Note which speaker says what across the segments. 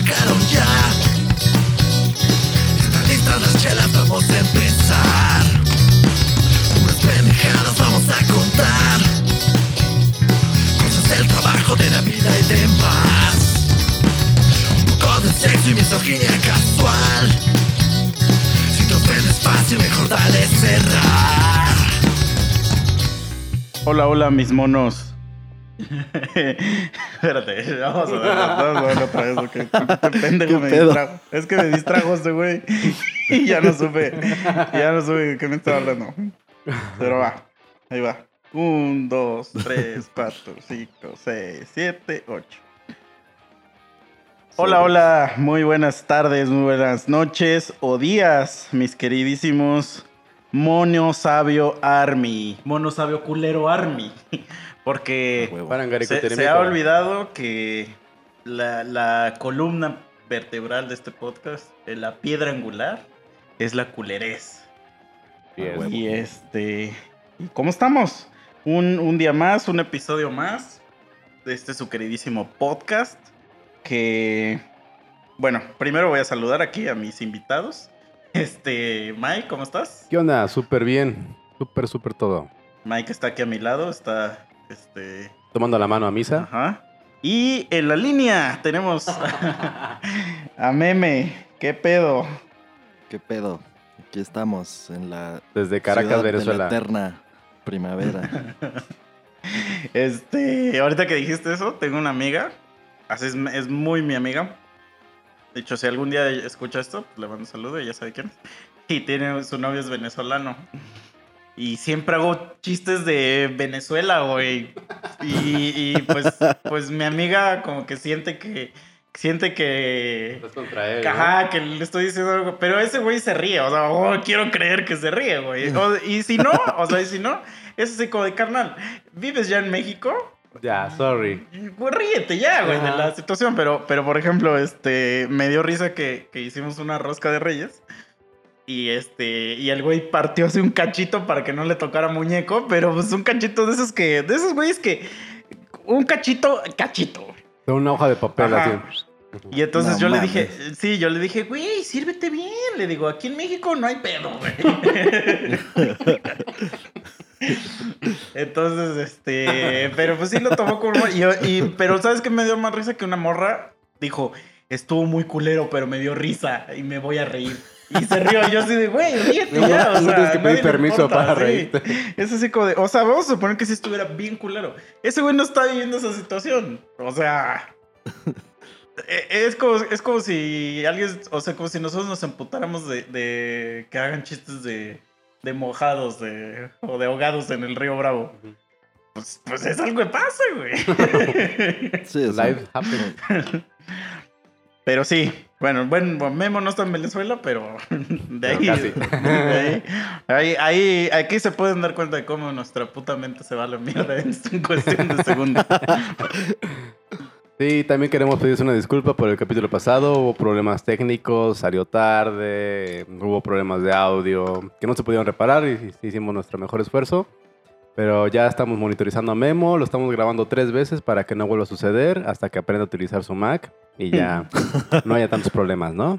Speaker 1: llegaron ya. Están listas las chelas, vamos a empezar. Unas pendejadas vamos a contar. Cosas del trabajo, de la vida y demás. Un poco de sexo y misoginia casual. Si te ofendes fácil, mejor dale cerrar.
Speaker 2: Hola, hola, mis monos. Espérate, vamos a ver. Vamos a ver otra vez. Este pendejo
Speaker 3: ¿Qué
Speaker 2: me distrajo. Es que me distrajo este güey. Y ya no supe. Ya no supe de qué me estaba hablando. Pero va. Ahí va. Un, dos, tres, cuatro, cinco, seis, siete, ocho. Hola, hola. Muy buenas tardes, muy buenas noches o días, mis queridísimos Mono Sabio Army. Mono Sabio Culero Army. Porque
Speaker 3: Huevo.
Speaker 2: se, se ha olvidado que la, la columna vertebral de este podcast, eh, la piedra angular, es la culerez. Y este. ¿y ¿Cómo estamos? Un, un día más, un episodio más de este su queridísimo podcast. Que. Bueno, primero voy a saludar aquí a mis invitados. Este, Mike, ¿cómo estás?
Speaker 4: ¿Qué onda? Súper bien. Súper, súper todo.
Speaker 2: Mike está aquí a mi lado, está. Este.
Speaker 4: Tomando la mano a misa.
Speaker 2: Ajá. Y en la línea tenemos a Meme. ¿Qué pedo?
Speaker 3: ¿Qué pedo? Aquí estamos en la
Speaker 4: Desde Caracas,
Speaker 3: ciudad de
Speaker 4: Venezuela.
Speaker 3: la eterna primavera.
Speaker 2: Este, ahorita que dijiste eso, tengo una amiga. Así es, es muy mi amiga. De hecho, si algún día escucha esto, pues le mando un saludo y ya sabe quién es. Y tiene, su novio es venezolano. Y siempre hago chistes de Venezuela, güey. Y, y, pues, pues mi amiga como que siente que... Siente que...
Speaker 4: Estás contra él.
Speaker 2: Ajá, que le estoy diciendo algo. Pero ese güey se ríe. O sea, oh, quiero creer que se ríe, güey. O- y si no, o sea, y si no, es así como de carnal. ¿Vives ya en México?
Speaker 4: Ya, sorry.
Speaker 2: Pues ríete ya, güey, de la situación. Pero, pero por ejemplo, este, me dio risa que, que hicimos una rosca de reyes. Y este, y el güey partió así un cachito para que no le tocara muñeco. Pero pues un cachito de esos que, de esos güeyes que, un cachito, cachito.
Speaker 4: Con una hoja de papel
Speaker 2: Ajá.
Speaker 4: así.
Speaker 2: Y entonces
Speaker 3: No
Speaker 2: yo le dije, sí, yo le dije, güey, sírvete bien. Le digo, aquí en México no hay pedo, güey. entonces, este, pero pues sí lo tomó como. Y, y- pero ¿sabes qué me dio más risa que una morra? Dijo, estuvo muy culero, pero me dio risa y me voy a reír. Y se rió, y yo así de, güey, ríete
Speaker 4: No,
Speaker 2: ya. O
Speaker 4: no
Speaker 2: sea,
Speaker 4: tienes que pedir permiso
Speaker 2: importa,
Speaker 4: para
Speaker 2: sí.
Speaker 4: reírte.
Speaker 2: Es así como de, o sea, vamos a suponer que si estuviera bien culero. Ese güey no está viviendo esa situación. O sea, e- es como, es como si alguien, o sea, como si nosotros nos emputáramos de, de que hagan chistes de, de mojados de, o de ahogados en el río Bravo. Pues, pues es algo que pasa, güey.
Speaker 3: Sí,
Speaker 4: Life happens.
Speaker 2: Pero sí, bueno, bueno, Memo no está en Venezuela, pero de ahí,
Speaker 4: Pero casi.
Speaker 2: de ahí, ahí, ahí- aquí se pueden dar cuenta de cómo nuestra puta mente se va a la mierda en cuestión de segundos.
Speaker 4: Sí, también queremos pedirles una disculpa por el capítulo pasado. Hubo problemas técnicos, salió tarde, hubo problemas de audio que no se pudieron reparar y sí hicimos nuestro mejor esfuerzo. Pero ya estamos monitorizando a Memo, lo estamos grabando tres veces para que no vuelva a suceder hasta que aprenda a utilizar su Mac y ya no haya tantos problemas, ¿no?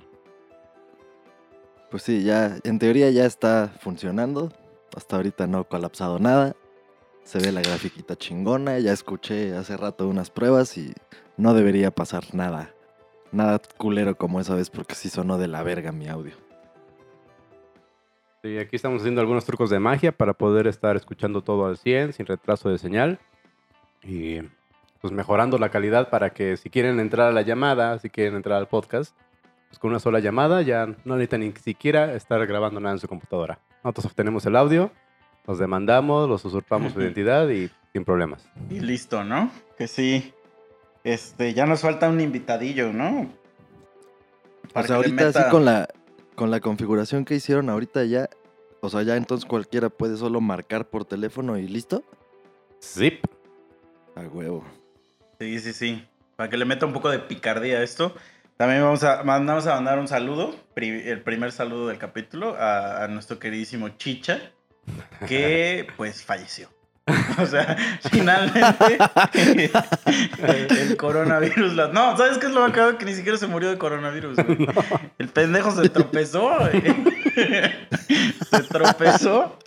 Speaker 3: pues sí, ya, en teoría ya está funcionando. Hasta ahorita no ha colapsado nada. Se ve la grafiquita chingona. Ya escuché hace rato unas pruebas y no debería pasar nada. Nada culero como esa vez porque sí sonó de la verga mi audio.
Speaker 4: Sí, aquí estamos haciendo algunos trucos de magia para poder estar escuchando todo al 100 sin retraso de señal y pues mejorando la calidad para que si quieren entrar a la llamada, si quieren entrar al podcast, pues con una sola llamada ya no necesitan ni siquiera estar grabando nada en su computadora. Nosotros obtenemos el audio, los demandamos, los usurpamos su identidad y sin problemas.
Speaker 2: Y listo, ¿no? Que sí. Este, ya nos falta un invitadillo, ¿no?
Speaker 3: O sea,
Speaker 2: que le
Speaker 3: ahorita
Speaker 2: meta-
Speaker 3: así con la, con la configuración que hicieron ahorita ya, o sea, ya entonces cualquiera puede solo marcar por teléfono y listo.
Speaker 4: Zip.
Speaker 3: A huevo.
Speaker 2: Sí, sí, sí. Para que le meta un poco de picardía a esto. También vamos a, mandamos a mandar un saludo, pri- el primer saludo del capítulo, a, a nuestro queridísimo Chicha, que pues falleció. O sea, finalmente el coronavirus. la- No, ¿sabes qué es lo bacano? Que ni siquiera se murió de coronavirus. güey. El pendejo se tropezó. se tropezó.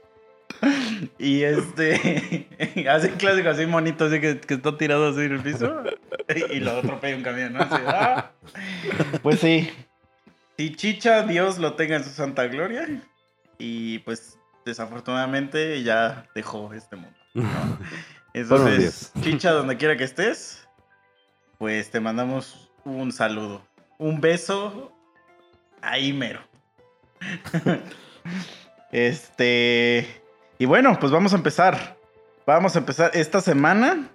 Speaker 2: Y este. Hace clásico así monito, así que, que está tirado así en el piso. Y lo atropella un camión, ¿no? Así, ah. Pues sí. Si Chicha, Dios lo tenga en su santa gloria. Y pues desafortunadamente ya dejó este mundo. Entonces, Chicha, donde quiera que estés, pues te mandamos un saludo. Un beso ahí mero. este. Y bueno, pues vamos a empezar. Vamos a empezar. Esta semana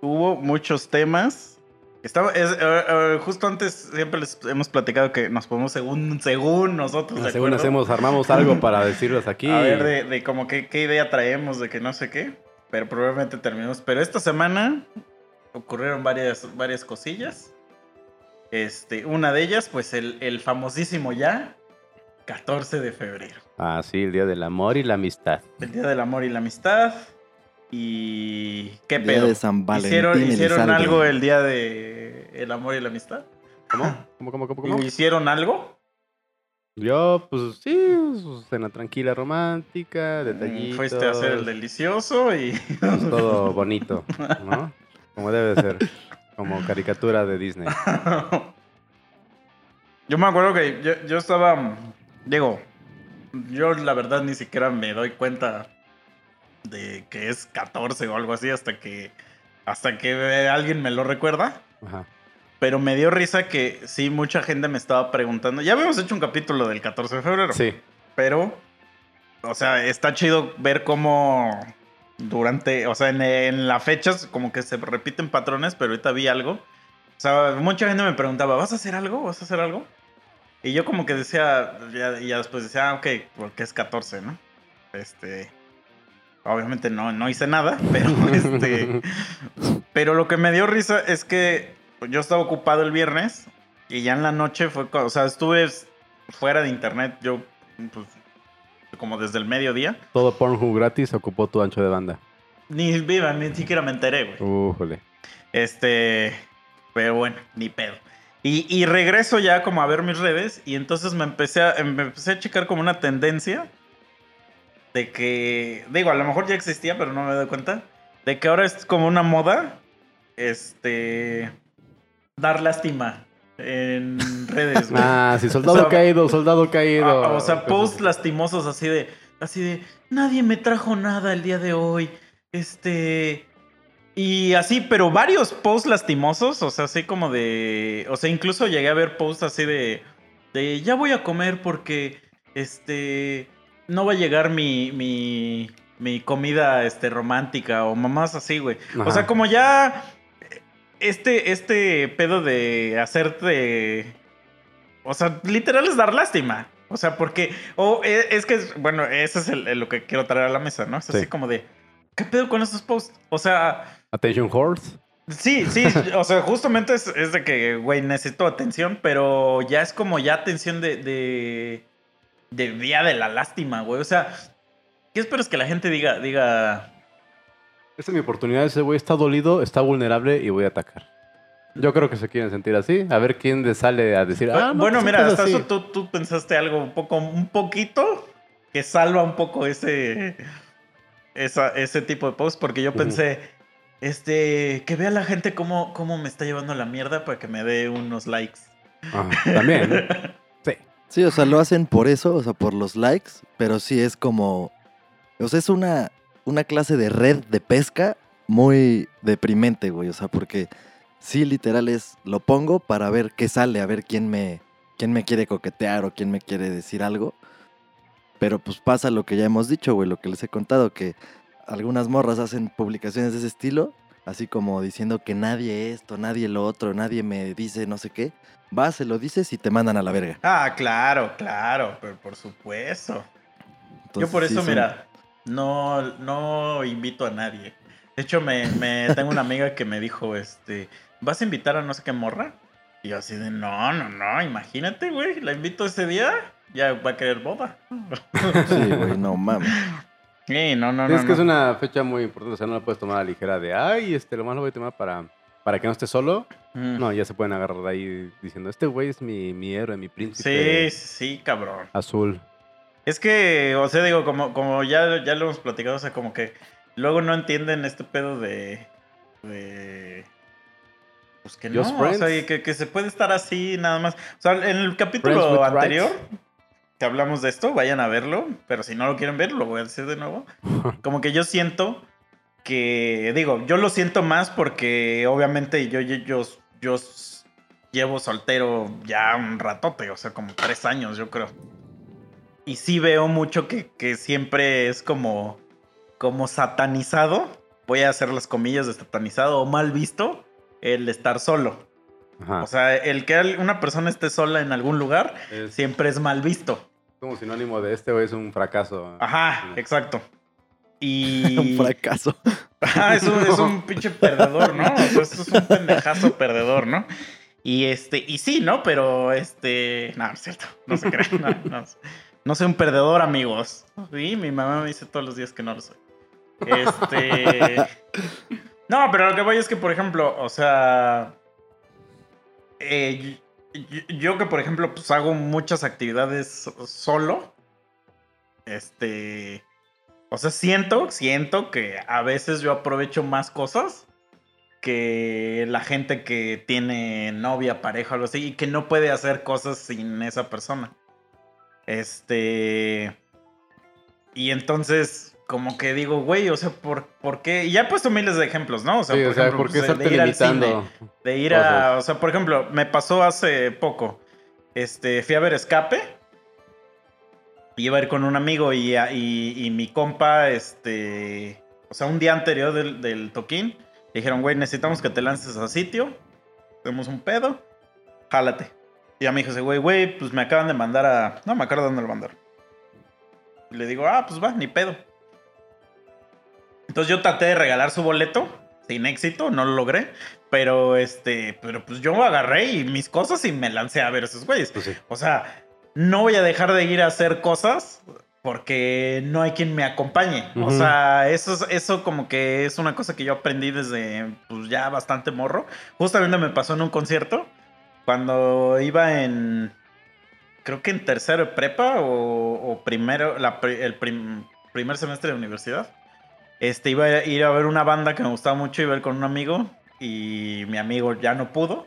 Speaker 2: hubo muchos temas. Estaba, es- eh, eh, justo antes siempre les hemos platicado que nos ponemos según, según nosotros. ¿de
Speaker 4: Según hacemos, armamos algo para decirles aquí.
Speaker 2: A ver, de, de como que, qué idea traemos, de que no sé qué. Pero probablemente terminemos. Pero esta semana ocurrieron varias, varias cosillas. Este, una de ellas, pues el, el famosísimo ya 14 de febrero.
Speaker 4: Ah, sí, el día del amor y la amistad.
Speaker 2: El Día del Amor y la Amistad. Y. ¿Qué
Speaker 3: Día
Speaker 2: pedo?
Speaker 3: de San Valentín.
Speaker 2: ¿Hicieron, algo el día de el amor y la amistad?
Speaker 4: ¿Cómo? ¿Cómo, cómo, cómo, cómo?
Speaker 2: ¿Hicieron algo?
Speaker 4: Yo, pues sí, su cena tranquila, romántica, detallitos.
Speaker 2: Mm, Fuiste a hacer el delicioso y.
Speaker 4: Todo bonito, ¿no? Como debe de ser. Como caricatura de Disney.
Speaker 2: Yo me acuerdo que yo, yo estaba. Digo, yo la verdad ni siquiera me doy cuenta de que es 14 o algo así hasta que. Hasta que alguien me lo recuerda.
Speaker 4: Ajá.
Speaker 2: Pero me dio risa que sí, mucha gente me estaba preguntando. Ya habíamos hecho un capítulo del 14 de febrero.
Speaker 4: Sí.
Speaker 2: Pero, o sea, está chido ver cómo durante, o sea, en, en las fechas como que se repiten patrones, pero ahorita vi algo. O sea, mucha gente me preguntaba, ¿vas a hacer algo? ¿Vas a hacer algo? Y yo como que decía, ya, ya después decía, ah, ok, porque es 14, ¿no? Este, obviamente no, no hice nada, pero este, pero lo que me dio risa es que yo estaba ocupado el viernes y ya en la noche fue, o sea, estuve fuera de internet, yo, pues, como desde el mediodía.
Speaker 4: Todo Pornhub gratis ocupó tu ancho de banda.
Speaker 2: Ni viva, ni siquiera me enteré, güey.
Speaker 4: Újole.
Speaker 2: Este, pero bueno, ni pedo. Y, y regreso ya como a ver mis redes y entonces me empecé a, me empecé a checar como una tendencia de que, digo, a lo mejor ya existía, pero no me doy cuenta, de que ahora es como una moda, este, dar lástima en redes, güey.
Speaker 4: Ah, sí, soldado
Speaker 2: O sea,
Speaker 4: caído, soldado caído.
Speaker 2: Ah, o sea, posts lastimosos así de, así de, nadie me trajo nada el día de hoy. Este. Y así, pero varios posts lastimosos, o sea, así como de. O sea, incluso llegué a ver posts así de. De ya voy a comer porque. Este. No va a llegar mi. mi. mi comida este, romántica. O mamás así, güey. O sea, como ya. Este. Este pedo de hacerte. O sea, literal es dar lástima. O sea, porque. O e- es que, bueno, eso es el- el- lo que quiero traer a la mesa, ¿no? Es así
Speaker 4: Sí.
Speaker 2: como de. ¿Qué pedo con esos posts? O sea.
Speaker 4: Attention Horse.
Speaker 2: Sí, sí, o sea, justamente es, es de que, güey, necesito atención, pero ya es como ya atención de, de, de día de la lástima, güey. O sea, ¿qué esperas que la gente diga, diga,
Speaker 4: Esta es mi oportunidad. Ese güey está dolido, está vulnerable y voy a atacar. Yo creo que se quieren sentir así. A ver quién le sale a decir. Ah, no,
Speaker 2: bueno,
Speaker 4: pues
Speaker 2: mira, hasta
Speaker 4: así".
Speaker 2: eso tú, tú pensaste algo un poco, un poquito que salva un poco ese, esa, ese tipo de post, porque yo pensé, este, que vea la gente cómo, cómo me está llevando la mierda para que me dé unos likes.
Speaker 4: Ajá, También. Sí,
Speaker 3: o sea, lo hacen por eso, o sea, por los likes, pero sí es como. O sea, es una, una clase de red de pesca muy deprimente, güey. O sea, porque sí, literal es. Lo pongo para ver qué sale, a ver quién me, quién me quiere coquetear o quién me quiere decir algo. Pero pues pasa lo que ya hemos dicho, güey, lo que les he contado, que algunas morras hacen publicaciones de ese estilo, así como diciendo que nadie esto, nadie lo otro, nadie me dice no sé qué. Vas, se lo dices y te mandan a la verga.
Speaker 2: Ah, claro, claro, pero por supuesto. Yo por
Speaker 3: sí
Speaker 2: eso,
Speaker 3: son-
Speaker 2: mira, no, no invito a nadie. De hecho, me, me tengo una amiga que me dijo, este, ¿vas a invitar a no sé qué morra? Y yo así de, no, no, no, imagínate, güey, la invito ese día, ya va a querer boda.
Speaker 3: Sí, güey, no mames.
Speaker 2: Sí, no, no, no.
Speaker 4: es que es una fecha muy importante, o sea, no la puedes tomar a la ligera de, ay, este, lo más lo voy a tomar para, para que no esté solo.
Speaker 2: Mm.
Speaker 4: No, ya se pueden agarrar de ahí diciendo, este güey es mi, mi héroe, mi príncipe
Speaker 2: sí, sí, cabrón.
Speaker 4: azul.
Speaker 2: Es que, o sea, digo, como, como ya, ya lo hemos platicado, o sea, como que luego no entienden este pedo de. de pues que no,
Speaker 4: Just
Speaker 2: o
Speaker 4: friends.
Speaker 2: sea, que, que se puede estar así nada más. O sea, en el
Speaker 4: Friends
Speaker 2: capítulo anterior
Speaker 4: rights.
Speaker 2: que hablamos de esto, vayan a verlo, pero si no lo quieren ver, lo voy a decir de nuevo. Como que yo siento que, digo, yo lo siento más porque obviamente yo, yo, yo, yo llevo soltero ya un ratote, o sea, como tres años, yo creo. Y sí veo mucho que, que siempre es como, como satanizado, voy a hacer las comillas de satanizado o mal visto, el estar solo.
Speaker 4: Ajá.
Speaker 2: O sea, el que una persona esté sola en algún lugar
Speaker 4: es
Speaker 2: siempre es mal visto.
Speaker 4: como sinónimo de este güey es un fracaso.
Speaker 2: Ajá,
Speaker 4: Sí.
Speaker 2: exacto. Y...
Speaker 3: Un fracaso.
Speaker 2: Ajá, es un, es un pinche perdedor, ¿no? O sea, esto es un pendejazo perdedor, ¿no? Y este, y sí, ¿no? Pero este. No, no es cierto. No se creen. No, no, no soy un perdedor, amigos. Sí, mi mamá me dice todos los días que no lo soy. Este. No, pero lo que voy es que, por ejemplo, o sea. eh, yo, yo que, por ejemplo, pues hago muchas actividades solo. Este. O sea, siento, siento que a veces yo aprovecho más cosas que la gente que tiene novia, pareja o algo así y que no puede hacer cosas sin esa persona. Este. Y entonces, como que digo, güey, o sea, ¿por, por qué? Y ya he puesto miles de ejemplos, ¿no? O sea,
Speaker 4: sí,
Speaker 2: por
Speaker 4: o sea,
Speaker 2: ejemplo,
Speaker 4: ¿por qué
Speaker 2: pues, de ir al cine, de ir a.
Speaker 4: cosas?
Speaker 2: O sea, por ejemplo, me pasó hace poco. Este, fui a ver Escape. Iba a ir con un amigo y, y, y mi compa, este. O sea, un día anterior del, del toquín, dijeron, güey, necesitamos que te lances a sitio. Tenemos un pedo. Jálate. Y ya me dijo ese güey, güey, pues me acaban de mandar a. No me acuerdo dónde lo mandaron. Y le digo, ah, pues va, ni pedo. Entonces yo traté de regalar su boleto, sin éxito, no lo logré. Pero este, pero pues yo agarré y mis cosas y me lancé a ver a esos güeyes.
Speaker 4: Pues sí.
Speaker 2: O sea, no voy a dejar de ir a hacer cosas porque no hay quien me acompañe. O sea, eso, es- eso como que es una cosa que yo aprendí desde pues, ya bastante morro. Justamente me pasó en un concierto cuando iba en, creo que en tercero de prepa o, o primero, la el prim- primer semestre de universidad. Este, iba a ir a ver una banda que me gustaba mucho, iba a ir con un amigo y mi amigo ya no pudo.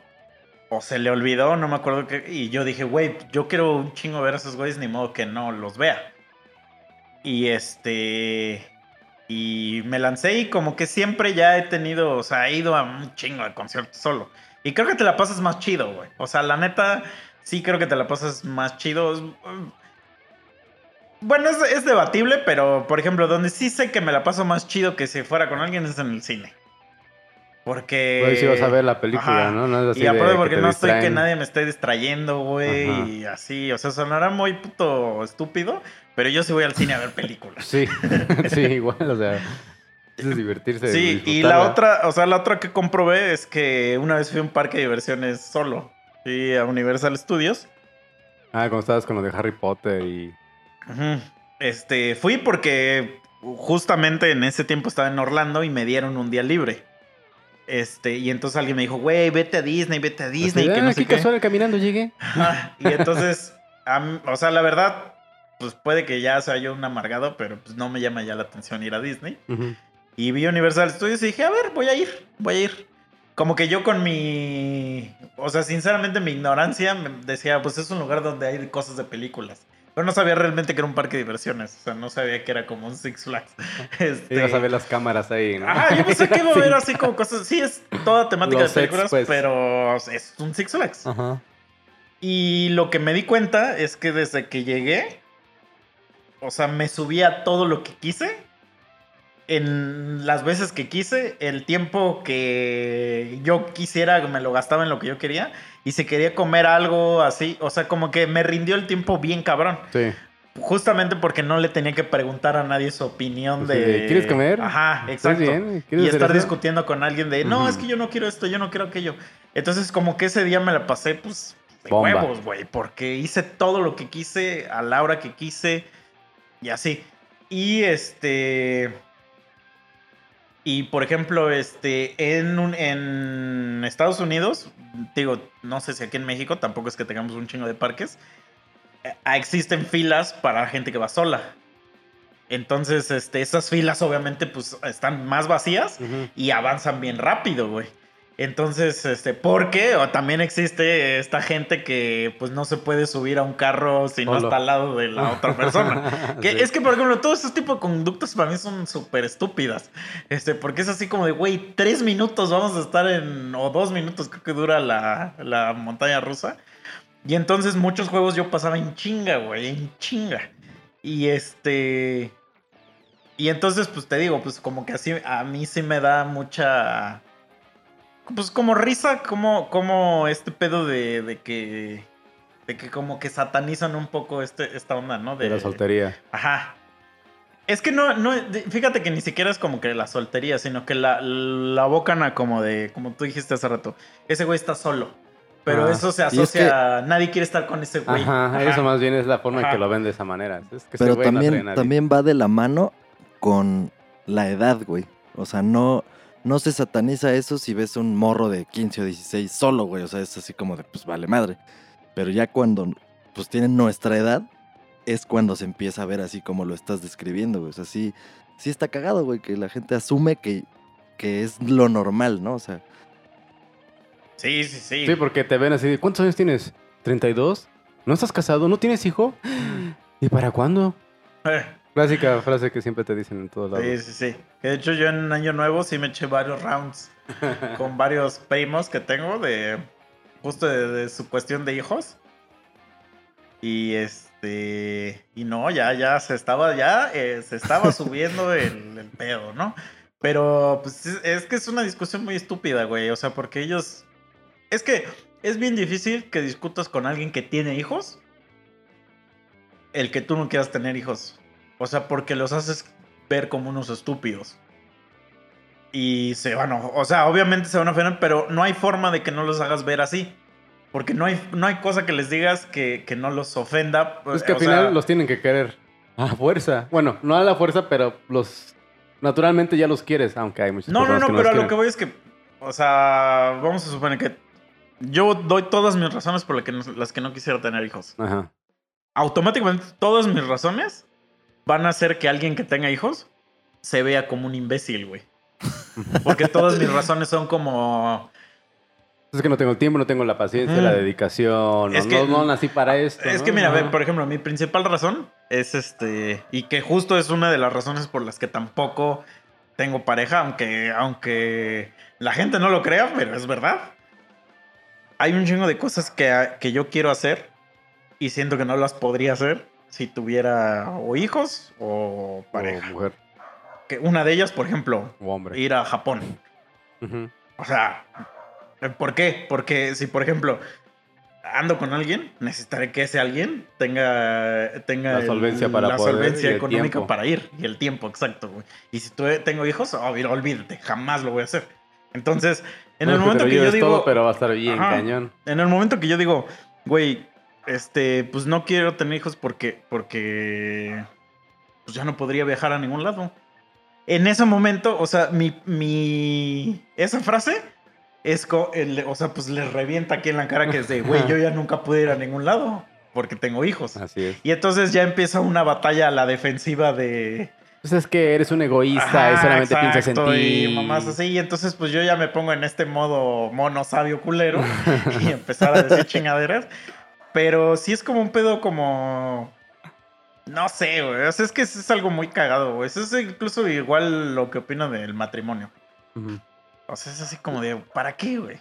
Speaker 2: O se le olvidó, no me acuerdo qué. Y yo dije, güey, yo quiero un chingo ver a esos güeyes, ni modo que no los vea. Y este. Y me lancé y como que siempre ya he tenido, o sea, he ido a un chingo de conciertos solo. Y creo que te la pasas más chido, güey. O sea, la neta, sí creo que te la pasas más chido. Bueno, es, es debatible, pero por ejemplo, donde sí sé que me la paso más chido que si fuera con alguien es en el cine. Porque.
Speaker 4: Pues sí vas a ver la película,
Speaker 2: Ajá.
Speaker 4: ¿no? No es así
Speaker 2: Y aparte
Speaker 4: de
Speaker 2: porque no estoy que nadie me esté distrayendo, güey.
Speaker 4: Ajá.
Speaker 2: Y así, o sea, sonará muy puto estúpido, pero yo sí voy al cine a ver películas.
Speaker 4: Sí, sí, igual, o sea, es divertirse.
Speaker 2: Sí, y la otra, o sea, la otra que comprobé es que una vez fui a un parque de diversiones solo. Fui a Universal Studios.
Speaker 4: Ah, cuando estabas con lo de Harry Potter y...
Speaker 2: Ujú. Este, fui porque justamente en ese tiempo estaba en Orlando y me dieron un día libre. Este, y entonces alguien me dijo, güey, vete a Disney, vete a Disney, que no
Speaker 4: "Ah,
Speaker 2: sé
Speaker 4: qué casual caminando llegué.
Speaker 2: Y entonces, o sea, la verdad, pues puede que ya sea yo un amargado, pero pues no me llama ya la atención ir a Disney.
Speaker 4: Ujú.
Speaker 2: Y vi Universal Studios y dije, a ver, voy a ir, voy a ir. Como que yo con mi, o sea, sinceramente mi ignorancia me decía, pues es un lugar donde hay cosas de películas. Pero no sabía realmente que era un parque de diversiones, o sea, no sabía que era como un Six Flags. Este,
Speaker 4: Ibas a ver las cámaras ahí, ¿no?
Speaker 2: Ajá, yo pensé que iba a ver así como cosas, sí, es toda temática
Speaker 4: Los
Speaker 2: de películas,
Speaker 4: pues.
Speaker 2: pero es un Six Flags.
Speaker 4: Ajá.
Speaker 2: Y lo que me di cuenta es que desde que llegué, o sea, me subí a todo lo que quise. En las veces que quise, el tiempo que yo quisiera me lo gastaba en lo que yo quería. Y si quería comer algo así, o sea, como que me rindió el tiempo bien cabrón.
Speaker 4: Sí.
Speaker 2: Justamente porque no le tenía que preguntar a nadie su opinión
Speaker 4: Pues
Speaker 2: de...
Speaker 4: ¿quieres comer?
Speaker 2: Ajá,
Speaker 4: ¿Estás
Speaker 2: exacto
Speaker 4: bien? ¿Quieres
Speaker 2: y estar
Speaker 4: eso?
Speaker 2: discutiendo con alguien de, no, es que yo no quiero esto, yo no quiero aquello. Entonces, como que ese día me la pasé, pues, de
Speaker 4: Bomba.
Speaker 2: huevos, güey, porque hice todo lo que quise a la hora que quise y así. Y este. Y por ejemplo, este, en, un- en Estados Unidos, digo, no sé si aquí en México tampoco es que tengamos un chingo de parques, eh, existen filas para gente que va sola. Entonces, este, esas filas obviamente pues están más vacías y avanzan bien rápido, güey. Entonces, este, porque o también existe esta gente que pues no se puede subir a un carro si no está al lado de la otra persona. Que
Speaker 4: Sí.
Speaker 2: Es que, por ejemplo, todos esos tipos de conductas para mí son súper estúpidas. Este, porque es así como de, güey, tres minutos vamos a estar en. O dos minutos creo que dura la, la montaña rusa. Y entonces muchos juegos yo pasaba en chinga, güey, en chinga. Y este. Y entonces, pues te digo, pues como que así a mí sí me da mucha. Pues como risa, como, como este pedo de, de que. De que como que satanizan un poco este, esta onda, ¿no?
Speaker 4: De la soltería.
Speaker 2: Ajá. Es que no, no, fíjate que ni siquiera es como que la soltería, sino que la, la abocan a como de, como tú dijiste hace rato, ese güey está solo. Pero
Speaker 4: Ah.
Speaker 2: eso se
Speaker 3: es
Speaker 2: asocia a nadie quiere estar con ese güey.
Speaker 4: Ajá,
Speaker 2: Ajá.
Speaker 4: eso más bien es la forma en que lo ven de esa manera. Es que ese
Speaker 3: Pero
Speaker 4: güey
Speaker 3: también, también va de la mano con la edad, güey. O sea, no, no se sataniza eso si ves un morro de 15 o 16 solo, güey. O sea, es así como de, pues vale madre. Pero ya cuando pues tienen nuestra edad, es cuando se empieza a ver así como lo estás describiendo, güey. O sea, sí, sí está cagado, güey, que la gente asume que, que es lo normal, ¿no? O sea,
Speaker 2: Sí, sí, sí.
Speaker 4: Sí, porque te ven así ¿cuántos años tienes? ¿32? ¿No estás casado? ¿No tienes hijo? ¿Y para cuándo?
Speaker 2: Eh,
Speaker 4: Clásica frase que siempre te dicen en todos lados.
Speaker 2: Sí, sí, sí. De hecho, yo en Año Nuevo sí me eché varios rounds con varios primos que tengo de justo de, de su cuestión de hijos. Y este. Y no, ya, ya se estaba, ya eh, se estaba subiendo el, el pedo, ¿no? Pero pues es, es que es una discusión muy estúpida, güey. O sea, porque ellos. Es que es bien difícil que discutas con alguien que tiene hijos. El que tú no quieras tener hijos. O sea, porque los haces ver como unos estúpidos. Y se van, a- o sea, obviamente se van a ofender, pero no hay forma de que no los hagas ver así. Porque no hay, no hay cosa que les digas que, que no los ofenda.
Speaker 4: Es que al final
Speaker 2: sea,
Speaker 4: los tienen que querer a fuerza. Bueno, no a la fuerza, pero los naturalmente ya los quieres, aunque hay muchas
Speaker 2: No, no,
Speaker 4: personas
Speaker 2: no,
Speaker 4: que
Speaker 2: pero a lo que voy es que, o sea, vamos a suponer que yo doy todas mis razones por la que no- las que no quisiera tener hijos.
Speaker 4: Ajá.
Speaker 2: Automáticamente todas mis razones van a hacer que alguien que tenga hijos se vea como un imbécil, güey. Porque todas mis razones son como...
Speaker 4: Es que no tengo el tiempo, no tengo la paciencia,
Speaker 2: Mm.
Speaker 4: la dedicación.
Speaker 2: Es
Speaker 4: no,
Speaker 2: que-
Speaker 4: no, nací para esto.
Speaker 2: Es
Speaker 4: ¿no?
Speaker 2: que mira, a ver,
Speaker 4: Ajá.
Speaker 2: por ejemplo, mi principal razón es este, y que justo es una de las razones por las que tampoco tengo pareja, aunque, aunque la gente no lo crea, pero es verdad. Hay un chingo de cosas que, que yo quiero hacer y siento que no las podría hacer si tuviera o hijos o
Speaker 4: O
Speaker 2: pareja.
Speaker 4: mujer
Speaker 2: Que una de ellas, por ejemplo,
Speaker 4: o hombre.
Speaker 2: ir a Japón. O sea, ¿por qué? Porque si, por ejemplo, ando con alguien, necesitaré que ese alguien tenga, tenga
Speaker 4: La
Speaker 2: el-
Speaker 4: solvencia para
Speaker 2: la
Speaker 4: poder
Speaker 2: solvencia económica para ir y el tiempo, exacto, güey. Y si tú tengo hijos, oh, olvídate, jamás lo voy a hacer. Entonces, en
Speaker 4: No
Speaker 2: el momento que yo digo,
Speaker 4: todo, pero va a estar bien
Speaker 2: Ajá.
Speaker 4: cañón.
Speaker 2: en el momento que yo digo, güey, este, pues no quiero tener hijos porque, porque, pues ya no podría viajar a ningún lado. En ese momento, o sea, mi, mi, esa frase es, el- o sea, pues le revienta aquí en la cara que es de, güey, yo ya nunca pude ir a ningún lado porque tengo hijos.
Speaker 4: Así es.
Speaker 2: Y entonces ya empieza una batalla a la defensiva de...
Speaker 4: Pues es que eres un egoísta
Speaker 2: Ajá,
Speaker 4: solamente piensas en
Speaker 2: exacto,
Speaker 4: ti.
Speaker 2: Y mamás así, y entonces pues yo ya me pongo en este modo mono sabio culero y empezar a decir chingaderas. Pero sí es como un pedo como... No sé, güey. O sea, es que es, es algo muy cagado, güey. Eso es incluso igual lo que opino del matrimonio. O sea, es así como de, ¿para qué, güey?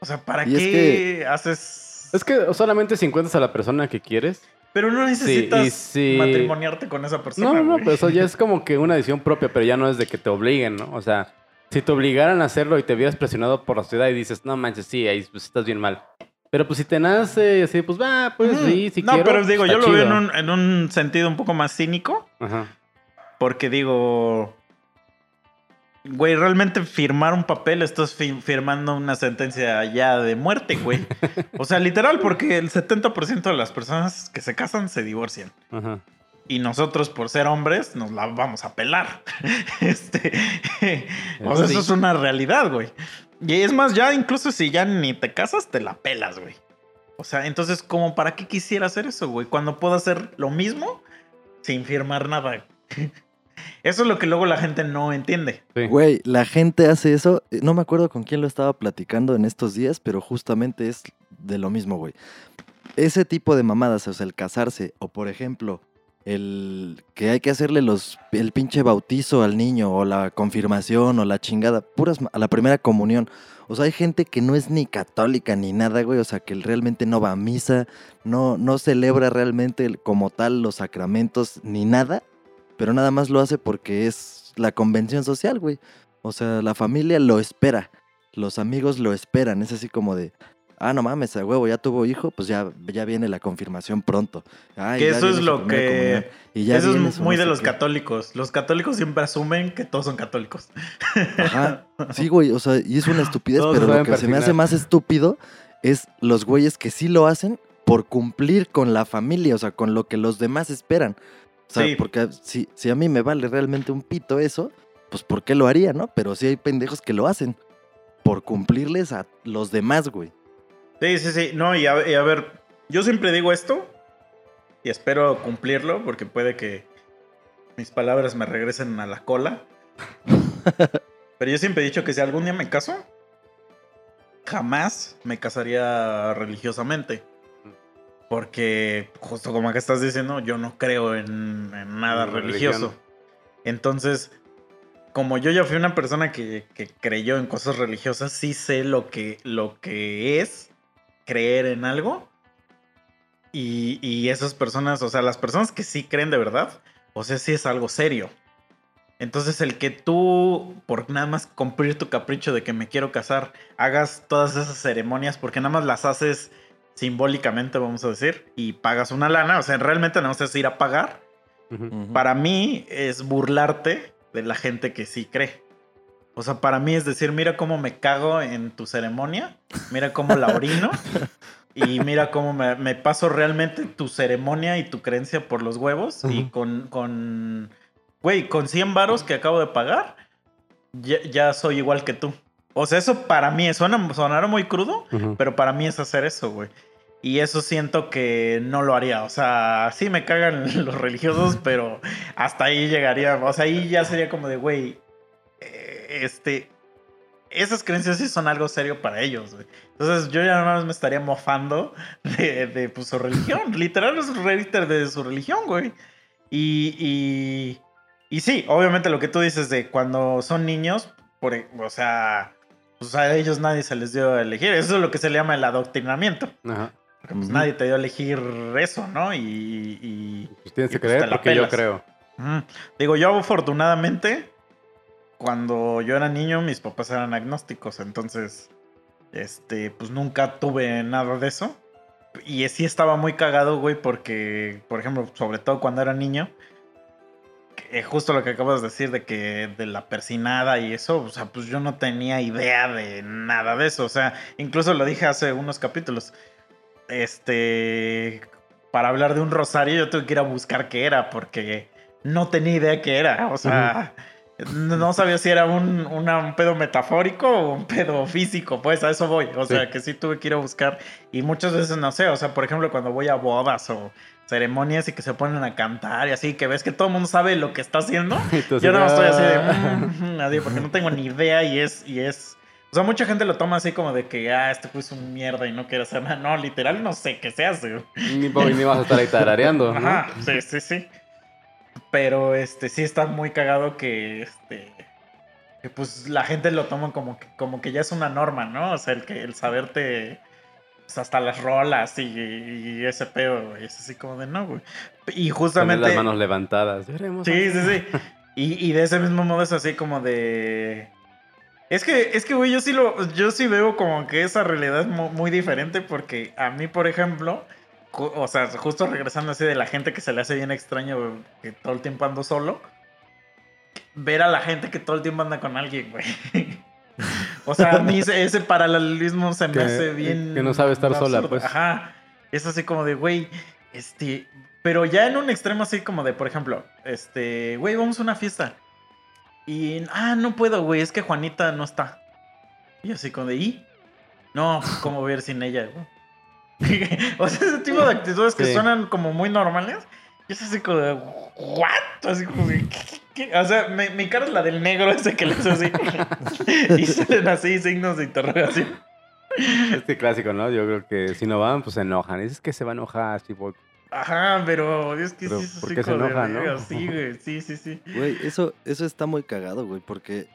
Speaker 2: O sea, ¿para
Speaker 3: Y es
Speaker 2: qué haces...?
Speaker 4: Es que solamente si encuentras a la persona que quieres.
Speaker 2: Pero no necesitas
Speaker 4: y si-
Speaker 2: matrimoniarte con esa persona,
Speaker 4: No, no, no,
Speaker 2: güey.
Speaker 4: pero eso ya es como que una decisión propia, pero ya no es de que te obliguen, ¿no? O sea, si te obligaran a hacerlo y te vieras presionado por la sociedad y dices, no manches, sí, ahí pues, estás bien mal. Pero pues si te nace así, pues va, pues
Speaker 2: Ujú.
Speaker 4: sí, si
Speaker 2: no,
Speaker 4: quiero.
Speaker 2: pero digo,
Speaker 4: está
Speaker 2: yo lo veo en
Speaker 4: chido.
Speaker 2: un, en un sentido un poco más cínico.
Speaker 4: Ajá.
Speaker 2: Porque digo, güey, realmente firmar un papel, estás fi- firmando una sentencia ya de muerte, güey. O sea, literal, porque el 70% de las personas que se casan se divorcian.
Speaker 4: Ajá.
Speaker 2: y nosotros por ser hombres nos la vamos a pelar. Este, o sea,
Speaker 4: Sí.
Speaker 2: eso es una realidad, güey. Y es más, ya incluso si ya ni te casas, te la pelas, güey. O sea, entonces, ¿cómo para qué quisiera hacer eso, güey? Cuando puedo hacer lo mismo sin firmar nada. Eso es lo que luego la gente no entiende.
Speaker 4: Sí.
Speaker 3: Güey, la gente hace eso. No me acuerdo con quién lo estaba platicando en estos días, pero justamente es de lo mismo, güey. Ese tipo de mamadas, o sea, el casarse, o por ejemplo, el que hay que hacerle los, el pinche bautizo al niño, o la confirmación, o la chingada, puras, a la primera comunión. O sea, hay gente que no es ni católica ni nada, güey. O sea, que realmente no va a misa, no, no celebra realmente como tal los sacramentos ni nada, pero nada más lo hace porque es la convención social, güey. O sea, la familia lo espera, los amigos lo esperan. Es así como de, ah, no mames, a huevo, ya tuvo hijo, pues ya, ya viene la confirmación pronto. Ay,
Speaker 2: que
Speaker 3: ya
Speaker 2: eso es lo que...
Speaker 3: y ya
Speaker 2: Eso es muy
Speaker 3: no
Speaker 2: de los
Speaker 3: qué".
Speaker 2: católicos. Los católicos siempre asumen que todos son católicos.
Speaker 3: Ajá. Sí, güey, o sea, y es una estupidez,
Speaker 4: Todos
Speaker 3: pero lo que se me hace más estúpido es los güeyes que sí lo hacen por cumplir con la familia, o sea, con lo que los demás esperan. O sea,
Speaker 2: Sí.
Speaker 3: porque si, si a mí me vale realmente un pito eso, pues ¿por qué lo haría, no? Pero sí hay pendejos que lo hacen por cumplirles a los demás, güey.
Speaker 2: Sí, sí, sí. No, y a, y a ver, yo siempre digo esto y espero cumplirlo porque puede que mis palabras me regresen a la cola. Pero yo siempre he dicho que si algún día me caso, jamás me casaría religiosamente. Porque, justo como que estás diciendo, yo no creo en, en nada
Speaker 4: En
Speaker 2: religioso.
Speaker 4: religión.
Speaker 2: Entonces, como yo ya fui una persona que, que creyó en cosas religiosas, sí sé lo que, lo que es creer en algo. Y, y esas personas, o sea, las personas que sí creen de verdad, o sea, sí es algo serio. Entonces, el que tú, por nada más cumplir tu capricho de que me quiero casar, hagas todas esas ceremonias, porque nada más las haces simbólicamente, vamos a decir, y pagas una lana, o sea, realmente más es ir a pagar. Para mí es burlarte de la gente que sí cree. O sea, para mí es decir, mira cómo me cago en tu ceremonia, mira cómo la orino y mira cómo me, me paso realmente tu ceremonia y tu creencia por los huevos y
Speaker 4: Ujú.
Speaker 2: con, con, güey, con 100 varos que acabo de pagar, ya, ya soy igual que tú. O sea, eso para mí suena, sonará muy crudo,
Speaker 4: Ujú.
Speaker 2: pero para mí es hacer eso, güey. Y eso siento que no lo haría. O sea, sí me cagan los religiosos, pero hasta ahí llegaría. O sea, ahí ya sería como de, güey, este... Esas creencias sí son algo serio para ellos, güey. Entonces yo ya nada más me estaría mofando de, de pues, su religión. Literal es un de su religión, güey. Y, y, y sí, obviamente lo que tú dices de cuando son niños, por, e- o sea, pues a ellos nadie se les dio a elegir. Eso es lo que se le llama el adoctrinamiento.
Speaker 4: Ajá.
Speaker 2: Porque pues nadie te dio a elegir eso, ¿no? Y, y-
Speaker 4: Pues tienes
Speaker 2: Y
Speaker 4: que
Speaker 2: pues
Speaker 4: creer porque yo
Speaker 2: pelas.
Speaker 4: creo.
Speaker 2: Ujú. digo, yo afortunadamente, cuando yo era niño, mis papás eran agnósticos, entonces, este, pues nunca tuve nada de eso. Y sí estaba muy cagado, güey, porque, por ejemplo, sobre todo cuando era niño, eh, justo lo que acabas de decir de que de la persinada y eso, o sea, pues yo no tenía idea de nada de eso. O sea, incluso lo dije hace unos capítulos. Este, para hablar de un rosario, yo tuve que ir a buscar qué era, porque no tenía idea qué era. O sea, no sabía si era un, una- un pedo metafórico o un pedo físico, pues a eso voy. O sea, que sí tuve que ir a buscar. Y muchas veces no sé, o sea, por ejemplo, cuando voy a bodas o ceremonias y que se ponen a cantar y así, que ves que todo el mundo sabe lo que está haciendo.
Speaker 4: Entonces,
Speaker 2: Yo no estoy así de.
Speaker 4: ah,
Speaker 2: "Mm, nadie, porque no tengo ni idea y es. Y es o sea, mucha gente lo toma así como de que, ah, este fue un mierda y no quiere hacer nada. No, literal, no sé qué se hace.
Speaker 4: Ni, ni vas a estar ahí tarareando. ¿no?
Speaker 2: Ajá, sí, sí, sí. Pero este sí está muy cagado que este que pues la gente lo toma como que como que ya es una norma, ¿no? O sea, el que el saberte pues, hasta las rolas y, y ese pedo, güey. Es así como de no, güey. Y
Speaker 4: Tener
Speaker 2: justamente
Speaker 4: las manos levantadas. Veremos.
Speaker 2: Sí, sí, sí. Y, y de ese mismo modo es así como de. Es que, es que, güey, yo sí lo, yo sí veo como que esa realidad es mu- muy, diferente porque a mí, por ejemplo, o sea, justo regresando así de la gente que se le hace bien extraño que todo el tiempo ando solo, ver a la gente que todo el tiempo anda con alguien, güey. O sea, a mí ese, ese paralelismo se me
Speaker 4: Que-
Speaker 2: hace bien.
Speaker 4: que no sabe estar sola, pues.
Speaker 2: Ajá. Es así como de, güey, este. Pero ya en un extremo así como de, por ejemplo, este, güey, vamos a una fiesta. Y, ah, no puedo, güey, es que Juanita no está. Y así como de, ¿y? No, ¿cómo voy a ir sin ella, güey? o sea, ese tipo de actitudes que suenan como muy normales. Y es así como de, ¿what? Así como de, ¿qué, qué, qué? O sea, me- mi cara es la del negro ese que le hace así. y salen así signos de interrogación.
Speaker 4: Este clásico, ¿no? Yo creo que si no van, pues se enojan. Es que se va a enojar, voy.
Speaker 2: Ajá, pero es que
Speaker 4: Pero,
Speaker 2: sí es
Speaker 4: ¿por
Speaker 2: así
Speaker 4: se
Speaker 2: como de
Speaker 4: enoja, no?
Speaker 2: Sí, güey, sí, sí, sí.
Speaker 3: Güey, eso, eso está muy cagado, güey, porque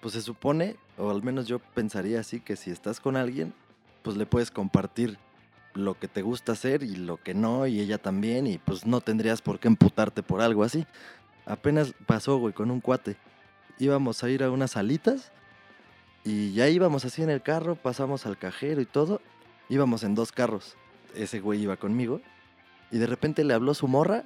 Speaker 3: pues se supone, o al menos yo pensaría así, que si estás con alguien, pues le puedes compartir lo que te gusta hacer y lo que no, y ella también, y pues no tendrías por qué emputarte por algo así. Apenas pasó, güey, con un cuate. Íbamos a ir a unas salitas y ya íbamos así en el carro, pasamos al cajero y todo. Íbamos en dos carros. Ese güey iba conmigo. Y de repente le habló su morra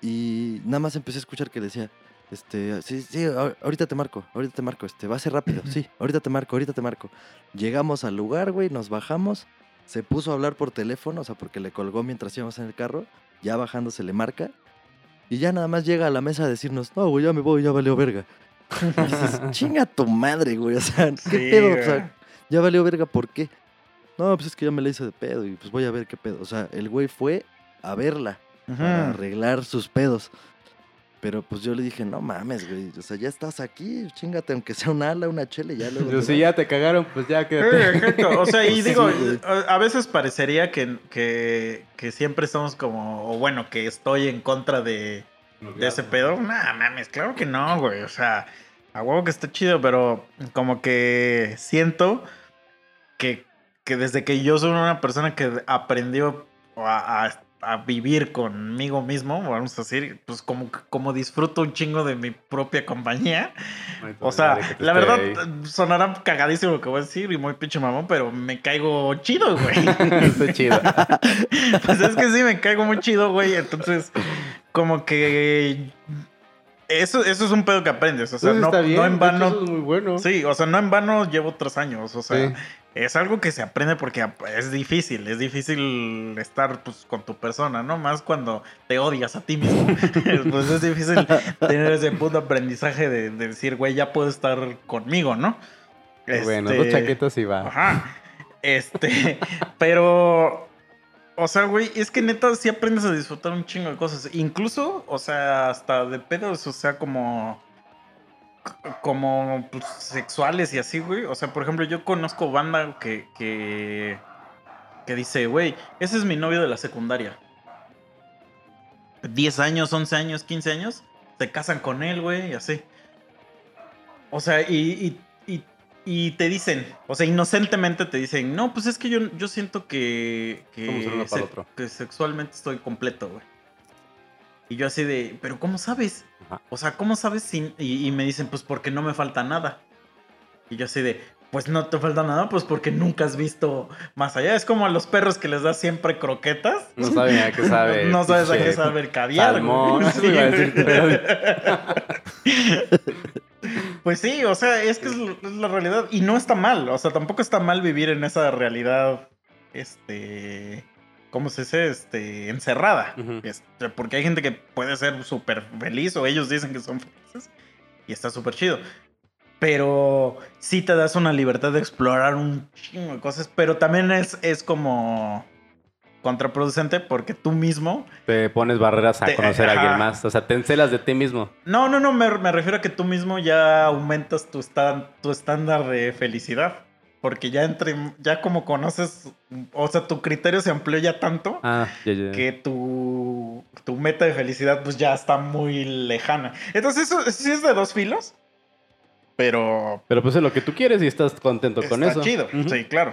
Speaker 3: y nada más empecé a escuchar que decía, este, sí, sí, ahor- ahorita te marco, ahorita te marco, este, va a ser rápido, sí, ahorita te marco, ahorita te marco. Llegamos al lugar, güey, nos bajamos, se puso a hablar por teléfono, o sea, porque le colgó mientras íbamos en el carro, ya bajando se le marca, y ya nada más llega a la mesa a decirnos, no, güey, ya me voy, ya valió verga. Y dices, chinga tu madre, güey, o sea, ¿qué
Speaker 2: Sí,
Speaker 3: pedo? O sea, ya valió verga, ¿por qué? No, pues es que ya me la hice de pedo y pues voy a ver qué pedo. O sea, el güey fue a verla
Speaker 2: Ujú.
Speaker 3: arreglar sus pedos. Pero pues yo le dije, no mames, güey. O sea, ya estás aquí, chingate, aunque sea un ala, una chele, ya luego.
Speaker 4: Yo,
Speaker 3: te
Speaker 4: si
Speaker 3: vas".
Speaker 4: ya te cagaron, pues ya
Speaker 2: Sí,
Speaker 4: quédate.
Speaker 2: exacto. O sea, y digo, a, a veces parecería que, que, que siempre estamos como, o bueno, que estoy en contra de, de ese pedo. Nah, mames, claro que no, güey. O sea, a huevo que está chido, pero como que siento que, que desde que yo soy una persona que aprendió a, a- a vivir conmigo mismo, vamos a decir, pues como, como disfruto un chingo de mi propia compañía. O sea, la verdad, sonará cagadísimo lo que voy a decir y muy pinche mamón, pero me caigo chido, güey.
Speaker 4: Está chido.
Speaker 2: pues es que sí, me caigo muy chido, güey. Entonces, como que. Eso, eso es un pedo que aprendes. O sea, no,
Speaker 4: bien,
Speaker 2: no en vano.
Speaker 4: eso es muy bueno.
Speaker 2: Sí, o sea, no en vano llevo tres años. O sea,
Speaker 4: Sí.
Speaker 2: es algo que se aprende porque es difícil. Es difícil estar pues, con tu persona, ¿no? Más cuando te odias a ti mismo. pues es difícil tener ese punto de aprendizaje de, de decir, güey, ya puedo estar conmigo, ¿no?
Speaker 4: Bueno,
Speaker 2: Este,
Speaker 4: dos chaquetas y va.
Speaker 2: Ajá. Este, pero, o sea, güey, es que neta sí aprendes a disfrutar un chingo de cosas. Incluso, o sea, hasta de pedos, o sea, como, como pues, sexuales y así, güey. O sea, por ejemplo, yo conozco banda que, que, que dice, güey, ese es mi novio de la secundaria. 10 años, 11 años, 15 años, se casan con él, güey, y así. O sea, y, y, y, te dicen, o sea, inocentemente te dicen, no, pues es que yo, yo siento que, que, sexualmente estoy completo, güey. Y yo así de, pero ¿cómo sabes?
Speaker 4: Ajá.
Speaker 2: O sea, ¿cómo sabes si...? Y, y me dicen, pues porque no me falta nada. Y yo así de, pues no te falta nada, pues porque nunca has visto más allá. Es como a los perros que les das siempre croquetas.
Speaker 4: No saben a qué sabe.
Speaker 2: No sabes a qué sabe el caviar.
Speaker 4: Salmón.
Speaker 2: Sí,
Speaker 4: iba a decir.
Speaker 2: Pues sí, o sea, es que es, la- es la realidad. Y no está mal. O sea, tampoco está mal vivir en esa realidad. Este. ¿Cómo se dice? Este. Encerrada. Este, porque hay gente que puede ser súper feliz o ellos dicen que son felices. Y está súper chido. Pero sí te das una libertad de explorar un chingo de cosas. Pero también es, es como contraproducente porque tú mismo.
Speaker 4: Te pones barreras a
Speaker 2: Te-
Speaker 4: conocer a alguien más. O sea, te encelas de ti mismo.
Speaker 2: No, no, no, me, me refiero a que tú mismo ya aumentas tu, estan- tu estándar de felicidad. Porque ya entre, ya como conoces, o sea, tu criterio se amplió ya tanto
Speaker 4: Ah, ya, ya.
Speaker 2: que tu, tu meta de felicidad pues ya está muy lejana. Entonces eso sí es de dos filos, pero
Speaker 4: Pero pues es lo que tú quieres y estás contento con
Speaker 2: está
Speaker 4: eso.
Speaker 2: chido.
Speaker 4: Ujú.
Speaker 2: Sí, claro.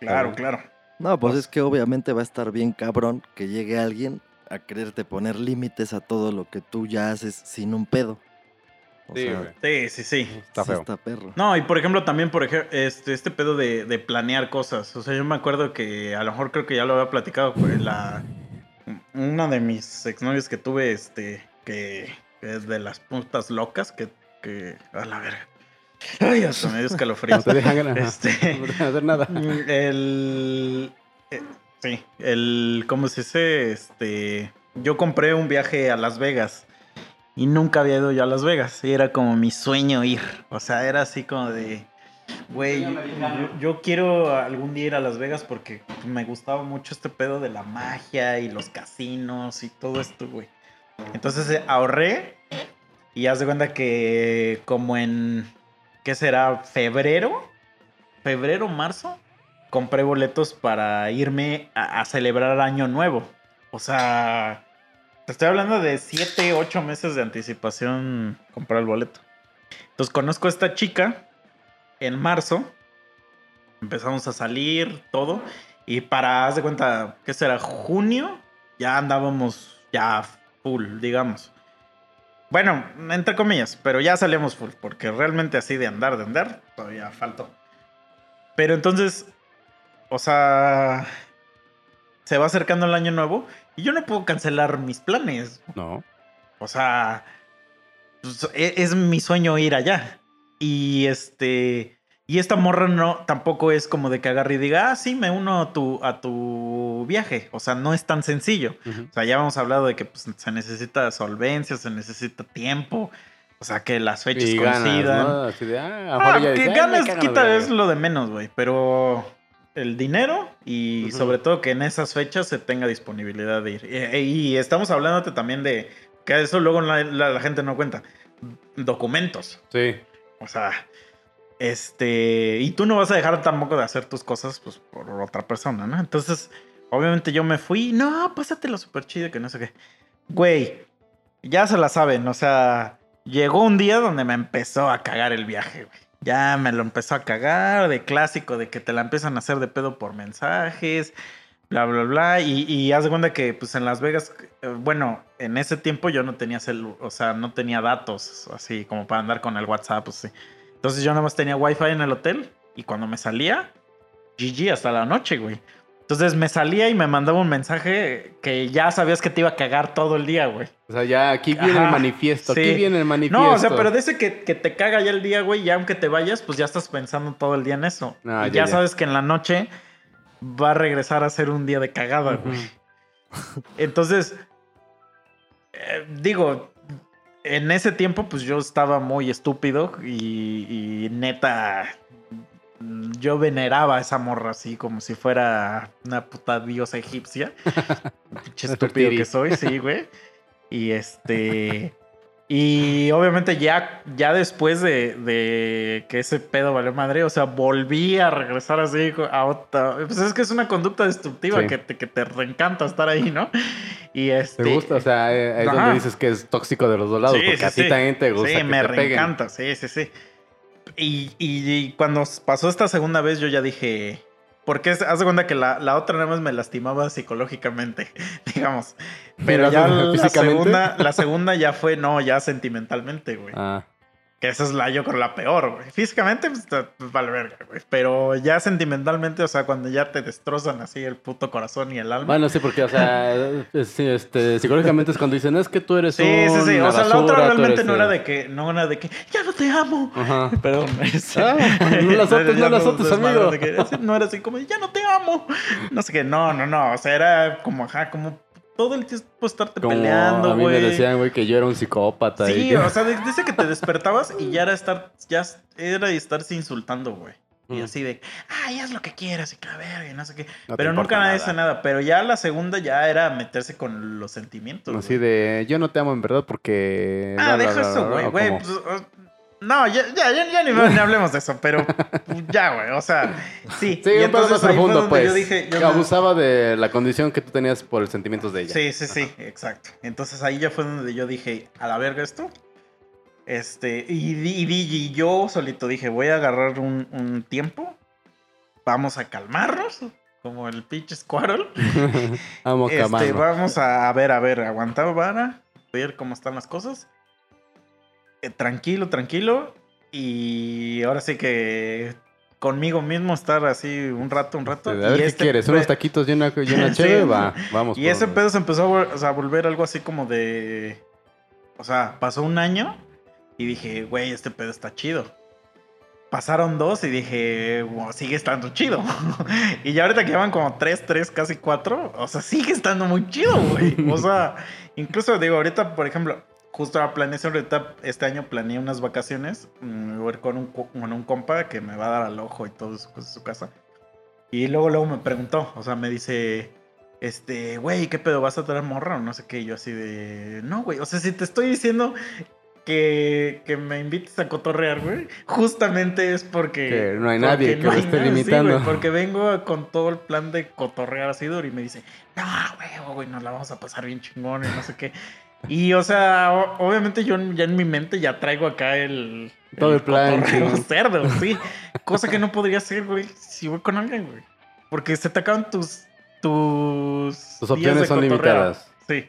Speaker 2: Claro,
Speaker 4: Claro.
Speaker 3: No, pues es que obviamente va a estar bien cabrón que llegue alguien a quererte poner límites a todo lo que tú ya haces sin un pedo. O
Speaker 4: Sí,
Speaker 3: sea.
Speaker 2: Sí, sí, sí.
Speaker 4: Está
Speaker 3: sí
Speaker 4: feo.
Speaker 3: está perro.
Speaker 2: No, y por ejemplo, también, por ejemplo, este, este pedo de, de planear cosas. O sea, yo me acuerdo que a lo mejor creo que ya lo había platicado con la. Una de mis exnovios que tuve, este, que, que es de las puntas locas, que, que. A la verga. Ay, hasta me dio escalofrío.
Speaker 4: No te dejan ganar.
Speaker 2: Este-
Speaker 4: No te dejan hacer nada.
Speaker 2: El. eh, sí, el. ¿Cómo se dice? Este. yo compré un viaje a Las Vegas y nunca había ido yo a Las Vegas. Y era como mi sueño ir. O sea, era así como de, güey, yo quiero algún día ir a Las Vegas porque me gustaba mucho este pedo de la magia y los casinos y todo esto, güey. Entonces eh, ahorré y haz de cuenta que como en, ¿qué será? Febrero, febrero, marzo, compré boletos para irme a, celebrar Año Nuevo. O sea, te estoy hablando de 7, 8 meses de anticipación comprar el boleto. Entonces conozco a esta chica en marzo. Empezamos a salir, todo. Y para, haz de cuenta, ¿qué será? Junio, ya andábamos ya full, digamos. Bueno, entre comillas, pero ya salimos full, porque realmente así de andar, de andar, todavía faltó. Pero entonces, o sea, se va acercando el año nuevo y yo no puedo cancelar mis planes.
Speaker 4: No.
Speaker 2: O sea, pues, e- es, mi sueño ir allá. Y este. Y esta morra no, tampoco es como de que agarre y diga, ah, sí, me uno a tu, a tu viaje. O sea, no es tan sencillo. O sea, ya hemos hablado de que pues, se necesita solvencia, se necesita tiempo. O sea, que las fechas
Speaker 4: Y ganas,
Speaker 2: coincidan.
Speaker 4: ¿no? Así de, ah,
Speaker 2: Ah, que
Speaker 4: dice, "Ay, me
Speaker 2: ganas
Speaker 4: cagan
Speaker 2: quita es lo de menos, güey. Pero el dinero y sobre todo que en esas fechas se tenga disponibilidad de ir. Y, y estamos hablándote también de que eso luego la, la- la gente no cuenta. Documentos.
Speaker 4: Sí.
Speaker 2: O sea, este. Y tú no vas a dejar tampoco de hacer tus cosas pues, por otra persona, ¿no? Entonces, obviamente yo me fui. No, pásatelo súper chido, que no sé qué. Güey, ya se la saben. O sea, llegó un día donde me empezó a cagar el viaje. Ya me lo empezó a cagar, de clásico, de que te la empiezan a hacer de pedo por mensajes, bla, bla, bla. Y, y haz de cuenta que, pues en Las Vegas, eh, bueno, en ese tiempo yo no tenía celu, o sea, no tenía datos así como para andar con el WhatsApp, pues sí. Entonces yo nada más tenía wifi en el hotel y cuando me salía, GG hasta la noche, güey. Entonces me salía y me mandaba un mensaje que ya sabías que te iba a cagar todo el día, güey.
Speaker 4: O sea, ya aquí viene
Speaker 2: Ajá,
Speaker 4: el manifiesto. Aquí
Speaker 2: sí.
Speaker 4: viene el manifiesto.
Speaker 2: No, o sea, pero de ese que, que te caga ya el día, güey, ya aunque te vayas, pues ya estás pensando todo el día en eso.
Speaker 4: Ah,
Speaker 2: y
Speaker 4: ya,
Speaker 2: sabes que en la noche va a regresar a ser un día de cagada, güey. Entonces, eh, digo, en ese tiempo, pues yo estaba muy estúpido y, y neta, yo veneraba a esa morra así como si fuera una puta diosa egipcia. Pinche estúpido que soy, sí, güey. Y este. Y obviamente ya, ya después de, de que ese pedo valió madre, o sea, volví a regresar así a otra. Pues es que es una conducta destructiva
Speaker 4: Sí.
Speaker 2: que, te, que te reencanta estar ahí, ¿no? Y este.
Speaker 4: ¿Te gusta? O sea, es
Speaker 2: Ajá.
Speaker 4: donde dices que es tóxico de los dos lados.
Speaker 2: Sí,
Speaker 4: porque
Speaker 2: sí,
Speaker 4: a ti también te gusta
Speaker 2: Sí,
Speaker 4: que
Speaker 2: me
Speaker 4: te peguen.
Speaker 2: reencanta, sí, sí, sí. Y, y- y cuando pasó esta segunda vez, yo ya dije. Porque es- haz de cuenta que la, la otra nada más me lastimaba psicológicamente, digamos. Pero
Speaker 4: ¿Las
Speaker 2: ya la segunda, la segunda ya fue, no, ya sentimentalmente, güey.
Speaker 4: Ah,
Speaker 2: Que esa es la, yo creo, la peor, güey. Físicamente, pues, pues, vale verga, güey. Pero ya sentimentalmente, o sea, cuando ya te destrozan así el puto corazón y el alma.
Speaker 4: bueno, sí, porque, o sea, es- sí, este, psicológicamente es cuando dicen, es que tú eres
Speaker 2: sí, sí, sí.
Speaker 4: una
Speaker 2: O sea, la otra realmente no era de que, no era de que, ya no te amo.
Speaker 4: Ajá.
Speaker 2: Perdón. este,
Speaker 4: Ah, no la azotes,
Speaker 2: ya
Speaker 4: no la azotes,
Speaker 2: desmadre
Speaker 4: amigo.
Speaker 2: que, no era así como, ya no te amo. No sé qué, no, no, no. O sea, era como, ajá, como todo el tiempo estarte
Speaker 4: Como
Speaker 2: peleando,
Speaker 4: a mí me
Speaker 2: güey.
Speaker 4: decían, güey, que yo era un psicópata.
Speaker 2: Sí, o sea, de- desde que te despertabas y ya era estar, ya era estarse insultando, güey. Y
Speaker 4: Mm.
Speaker 2: así de, ay, haz lo que quieras y que la verga y no sé qué.
Speaker 4: No
Speaker 2: Pero nunca
Speaker 4: nada.
Speaker 2: dice nada. Pero ya la segunda ya era meterse con los sentimientos.
Speaker 4: Así
Speaker 2: güey.
Speaker 4: de, yo no te amo en verdad porque...
Speaker 2: Ah,
Speaker 4: bla,
Speaker 2: deja
Speaker 4: bla,
Speaker 2: eso, güey, güey. pues, no, ya, ya, ya, ya ni, ni hablemos de eso, pero pues, ya, güey. O sea, sí.
Speaker 4: Sí,
Speaker 2: y
Speaker 4: un más
Speaker 2: entonces fue
Speaker 4: profundo, pues.
Speaker 2: Yo dije, yo no-
Speaker 4: abusaba de la condición que tú tenías por los sentimientos de ella.
Speaker 2: Sí, sí, sí, exacto. Entonces ahí ya fue donde yo dije, a la verga esto. Este, y, y, yo solito dije, voy a agarrar un, un tiempo. Vamos a calmarnos. Como el pinche Squirrel.
Speaker 4: Amo
Speaker 2: Este, vamos a, a ver, a ver, aguantar vara. Ver cómo están las cosas. Eh, tranquilo, tranquilo. Y ahora sí que conmigo mismo estar así un rato, un rato.
Speaker 4: A ver
Speaker 2: y
Speaker 4: qué
Speaker 2: este
Speaker 4: quieres,
Speaker 2: pe-
Speaker 4: unos taquitos una
Speaker 2: Sí.
Speaker 4: cheve, va, vamos.
Speaker 2: y ese pedo se empezó a, o sea, a volver algo así como de. O sea, pasó un año y dije, güey, este pedo está chido. pasaron dos y dije, "Wow, sigue estando chido. y ya ahorita que llevan como tres, tres, casi cuatro, o sea, sigue estando muy chido, güey. O sea, incluso digo, ahorita, por ejemplo, justo planeé ahorita, este año planeé unas vacaciones, mm, voy a ir con un, co- con un compa que me va a dar al ojo y todo eso, cosas de su casa. Y luego, luego me preguntó, o sea, me dice, este, güey, ¿qué pedo? ¿Vas a traer morra o no sé qué? Y yo así de, no, güey, o sea, si te estoy diciendo que, que me invites a cotorrear, güey, justamente es porque...
Speaker 4: Que no hay nadie que lo esté
Speaker 2: nadie, sí,
Speaker 4: limitando.
Speaker 2: güey, porque vengo con todo el plan de cotorrear así duro y me dice, no, güey, güey, nos la vamos a pasar bien chingón y no sé qué. Y, o sea, o- obviamente yo ya en mi mente ya traigo acá el...
Speaker 4: Todo el plan,
Speaker 2: cotorreo
Speaker 4: chingón.
Speaker 2: cerdo, sí. Cosa que no podría hacer, güey, si voy con alguien, güey. Porque se te acaban tus... Tus,
Speaker 4: Tus opciones son
Speaker 2: cotorreo.
Speaker 4: limitadas.
Speaker 2: Sí.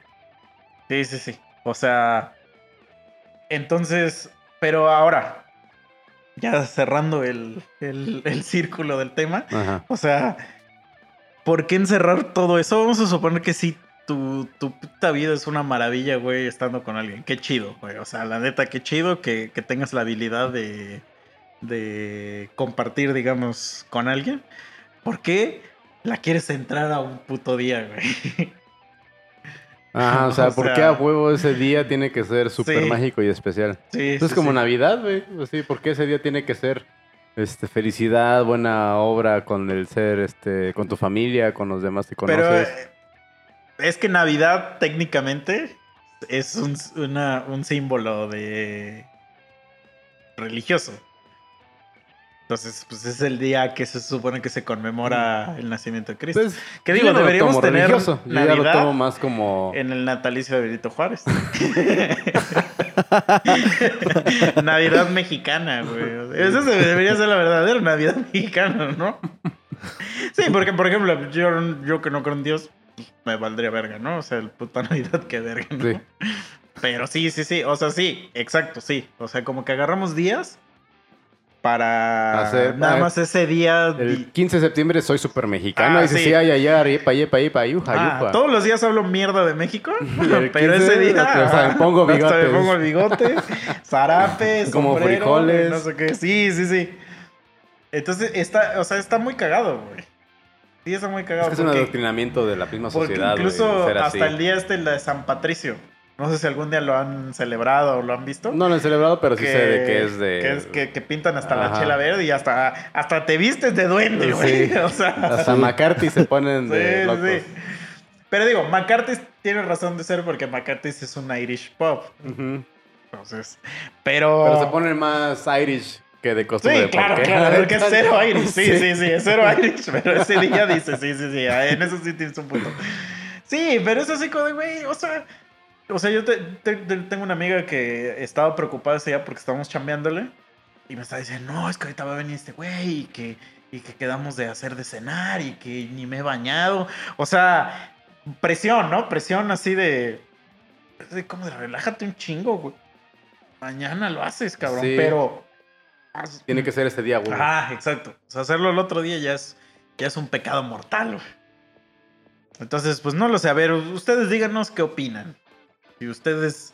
Speaker 2: Sí, sí, sí. O sea. Entonces. Pero ahora. Ya cerrando el, el, el círculo del tema.
Speaker 4: Ajá.
Speaker 2: O sea. ¿Por qué encerrar todo eso? Vamos a suponer que sí. Tu, tu puta vida es una maravilla, güey, estando con alguien. Qué chido, güey. O sea, la neta, qué chido que, que tengas la habilidad de, de compartir, digamos, con alguien. ¿Por qué la quieres entrar a un puto día, güey?
Speaker 4: Ajá, o sea,
Speaker 2: O
Speaker 4: ¿por
Speaker 2: sea-
Speaker 4: qué a huevo ese día tiene que ser súper
Speaker 2: Sí.
Speaker 4: mágico y especial?
Speaker 2: Sí,
Speaker 4: Eso es como
Speaker 2: sí.
Speaker 4: Navidad, güey. Pues sí, ¿por qué ese día tiene que ser este, felicidad, buena obra con el ser, este, con tu familia, con los demás que conoces?
Speaker 2: Pero es que Navidad técnicamente es un, una- un símbolo de religioso. Entonces, pues es el día que se supone que se conmemora el nacimiento de Cristo.
Speaker 4: Pues,
Speaker 2: ¿Qué
Speaker 4: yo
Speaker 2: digo? Deberíamos tener
Speaker 4: religioso. Yo ya lo
Speaker 2: Navidad
Speaker 4: tomo más como...
Speaker 2: en el natalicio de Benito Juárez. Navidad mexicana, güey. Esa debería ser la verdadera Navidad mexicana, ¿no? Sí, porque, por ejemplo, yo, yo que no creo en Dios, me valdría verga, ¿no? O sea, el puta Navidad que verga, ¿no?
Speaker 4: Sí.
Speaker 2: Pero sí, sí, sí. O sea, sí, exacto, sí. O sea, como que agarramos días para
Speaker 4: Hacer-
Speaker 2: nada
Speaker 4: ah,
Speaker 2: más ese día.
Speaker 4: El
Speaker 2: di-
Speaker 4: 15 de septiembre soy súper mexicano.
Speaker 2: Ah,
Speaker 4: y dices,
Speaker 2: sí.
Speaker 4: ay, ay, ay, yepa, yepa, yepa, yuja,
Speaker 2: Ah,
Speaker 4: yuja.
Speaker 2: todos los días hablo mierda de México, pero
Speaker 4: 15,
Speaker 2: ese día
Speaker 4: hasta me pongo
Speaker 2: hasta
Speaker 4: bigotes.
Speaker 2: me pongo bigote, zarape,
Speaker 4: Como
Speaker 2: sombrero,
Speaker 4: frijoles.
Speaker 2: no sé qué. Sí, sí, sí. Entonces está, o sea, está muy cagado, güey. Sí, está muy cagado.
Speaker 4: Es que es un adoctrinamiento de la misma sociedad,
Speaker 2: incluso hasta
Speaker 4: así.
Speaker 2: el día este, la de San Patricio. No sé si algún día lo han celebrado o lo han visto.
Speaker 4: No lo he celebrado, pero sí sé de que es de...
Speaker 2: que, es- que- que pintan hasta la chela verde y hasta, hasta te vistes de duende, güey.
Speaker 4: Sí.
Speaker 2: O sea,
Speaker 4: Hasta McCarthy se ponen de
Speaker 2: Sí,
Speaker 4: locos.
Speaker 2: sí. Pero digo, McCarthy tiene razón de ser porque McCarthy es un Irish pop. Entonces, pero.
Speaker 4: Pero se ponen más Irish que de costumbre.
Speaker 2: Sí, claro,
Speaker 4: ¿por qué?
Speaker 2: claro, porque es cero Irish. Sí, sí, sí, es cero Irish. Pero ese día dice, sí, sí, sí, en eso sí tienes un punto. Sí, pero es así como de, güey, o sea. O sea, yo te- te- te- tengo una amiga que estaba preocupada ese día porque estábamos chambeándole. Y me está diciendo, no, es que ahorita va a venir este güey y que, y que quedamos de hacer de cenar y que ni me he bañado. O sea, presión, ¿no? Presión así de. de como de relájate un chingo, güey. Mañana lo haces, cabrón.
Speaker 4: Sí.
Speaker 2: Pero.
Speaker 4: Tiene que ser ese día, güey.
Speaker 2: Ah, exacto. O sea, hacerlo el otro día ya es, ya es un pecado mortal, güey. Entonces, pues no lo sé. A ver, ustedes díganos qué opinan. Si ustedes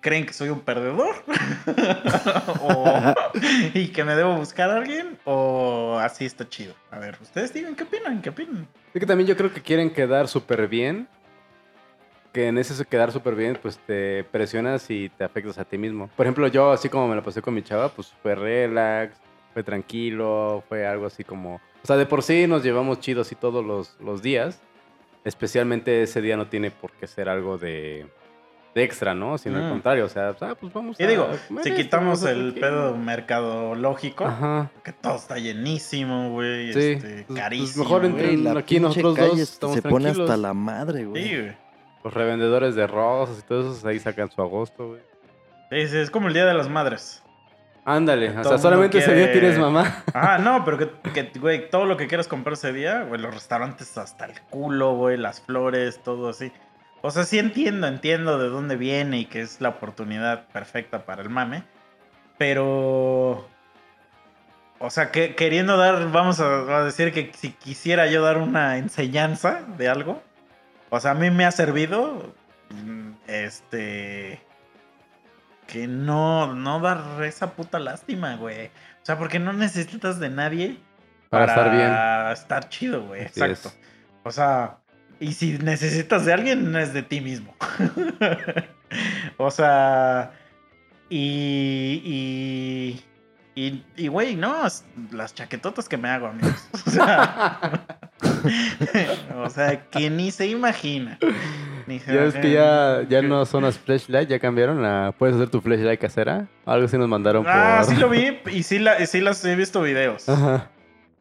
Speaker 2: creen que soy un perdedor o- y que me debo buscar a alguien o así está chido. A ver, ustedes digan qué opinan, qué opinan.
Speaker 4: Es que también yo creo que quieren quedar súper bien. Que en ese quedar súper bien, pues te presionas y te afectas a ti mismo. Por ejemplo, yo, así como me la pasé con mi chava, pues fue relax, fue tranquilo, fue algo así como. O sea, de por sí nos llevamos chido así todos los, los días. Especialmente ese día no tiene por qué ser algo de, de extra, ¿no? Sino al
Speaker 2: Mm.
Speaker 4: contrario, o sea, ah, pues vamos
Speaker 2: Y
Speaker 4: a
Speaker 2: digo,
Speaker 4: comer
Speaker 2: si
Speaker 4: esto,
Speaker 2: quitamos el pedo mercadológico,
Speaker 4: Ajá.
Speaker 2: que todo está llenísimo, güey,
Speaker 4: Sí,
Speaker 2: este,
Speaker 4: pues- pues
Speaker 2: carísimo.
Speaker 4: mejor
Speaker 2: güey.
Speaker 4: entre- aquí nosotros dos
Speaker 3: se
Speaker 4: estamos
Speaker 3: pone
Speaker 4: tranquilos.
Speaker 3: hasta la madre, güey.
Speaker 2: Sí, güey.
Speaker 4: Los revendedores de rosas y todo eso, ahí sacan su agosto, güey.
Speaker 2: Es como el Día de las Madres.
Speaker 4: Ándale, o sea, solamente ese día tienes mamá.
Speaker 2: Ah, no, pero que, que, güey, todo lo que quieras comprar ese día, güey, los restaurantes hasta el culo, güey, las flores, todo así. O sea, sí entiendo, entiendo de dónde viene y que es la oportunidad perfecta para el mame. Pero. O sea, que queriendo dar, vamos a, a decir que si quisiera yo dar una enseñanza de algo, o sea, a mí me ha servido, mm, este, que no, no dar esa puta lástima, güey. O sea, porque no necesitas de nadie
Speaker 4: Para estar bien.
Speaker 2: estar chido, güey.
Speaker 4: Así
Speaker 2: Exacto.
Speaker 4: es.
Speaker 2: O sea, y si necesitas de alguien, es de ti mismo. o sea, y. Y. Y, y, güey, no, las chaquetotas que me hago, amigos. O sea, o sea, que ni se imagina. Ni se
Speaker 4: Ya ves que ya, ya no son las flashlight, ya cambiaron a... ¿Puedes hacer tu flashlight casera? Algo así nos mandaron por...
Speaker 2: Ah, sí lo vi y sí, la, y sí las he visto videos.
Speaker 4: Ajá.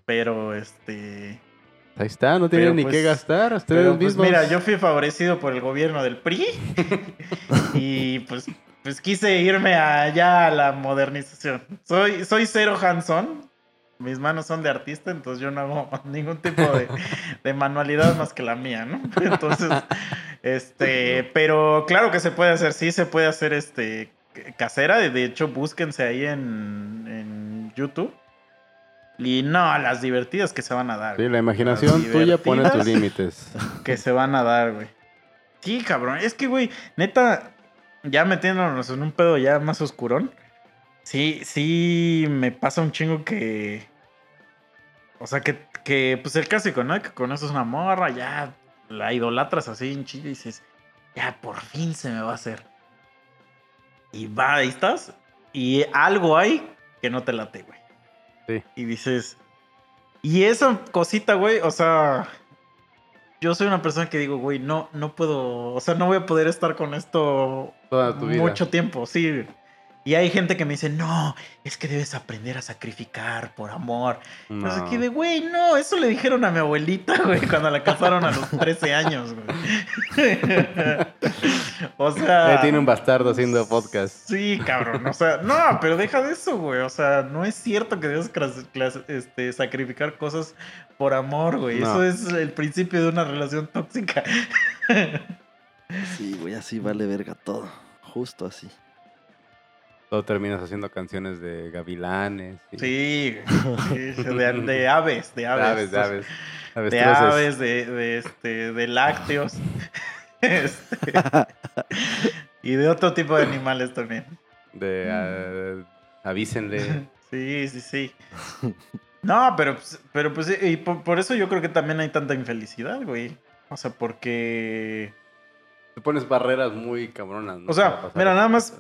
Speaker 2: Pero este.
Speaker 4: Ahí está, no tienen ni
Speaker 2: pues,
Speaker 4: qué gastar, ustedes
Speaker 2: pues,
Speaker 4: mismos.
Speaker 2: mira, yo fui favorecido por el gobierno del PRI y pues, pues quise irme allá a la modernización. Soy, soy cero Hanson, mis manos son de artista, entonces yo no hago ningún tipo de, de manualidad más que la mía, ¿no? Entonces, este, pero claro que se puede hacer, sí se puede hacer este casera, de hecho búsquense ahí en, en YouTube. Y no, las divertidas que se van a dar.
Speaker 4: Sí, la imaginación tuya pone tus límites.
Speaker 2: que se van a dar, güey. Sí, cabrón. Es que, güey, neta, ya metiéndonos en un pedo ya más oscurón. Sí, sí, me pasa un chingo que. O sea, que, que pues el clásico, ¿no? Que conoces una morra, ya la idolatras así en chile y dices, ya por fin se me va a hacer. Y va, ahí estás. Y algo hay que no te late, güey.
Speaker 4: Sí.
Speaker 2: Y dices. Y esa cosita, güey, o sea. Yo soy una persona que digo, güey, no, no puedo. O sea, no voy a poder estar con esto
Speaker 4: Toda tu vida.
Speaker 2: mucho tiempo, sí. Y hay gente que me dice, no, es que debes aprender a sacrificar por amor.
Speaker 4: No.
Speaker 2: Sé qué de, güey, no, eso le dijeron a mi abuelita, güey, cuando la casaron a los 13 años, güey. o sea.
Speaker 4: Ya tiene un bastardo haciendo podcast.
Speaker 2: Sí, cabrón. O sea, no, pero deja de eso, güey. O sea, no es cierto que debes este, sacrificar cosas por amor, güey.
Speaker 4: No.
Speaker 2: Eso es el principio de una relación tóxica.
Speaker 3: Sí, güey, así vale verga todo. Justo así.
Speaker 4: Todo terminas haciendo canciones de gavilanes. y-
Speaker 2: Sí, sí, de, de aves, de
Speaker 4: de
Speaker 2: aves.
Speaker 4: aves, de aves.
Speaker 2: De aves, de, de, este, de lácteos. Este, y de otro tipo de animales también.
Speaker 4: De, ah, avísenle.
Speaker 2: Sí, sí, sí. No, pero, pues- pero pues, y por, por eso yo creo que también hay tanta infelicidad, güey. O sea, porque...
Speaker 4: Te pones barreras muy cabronas. ¿no?
Speaker 2: O sea, mira, nada más-.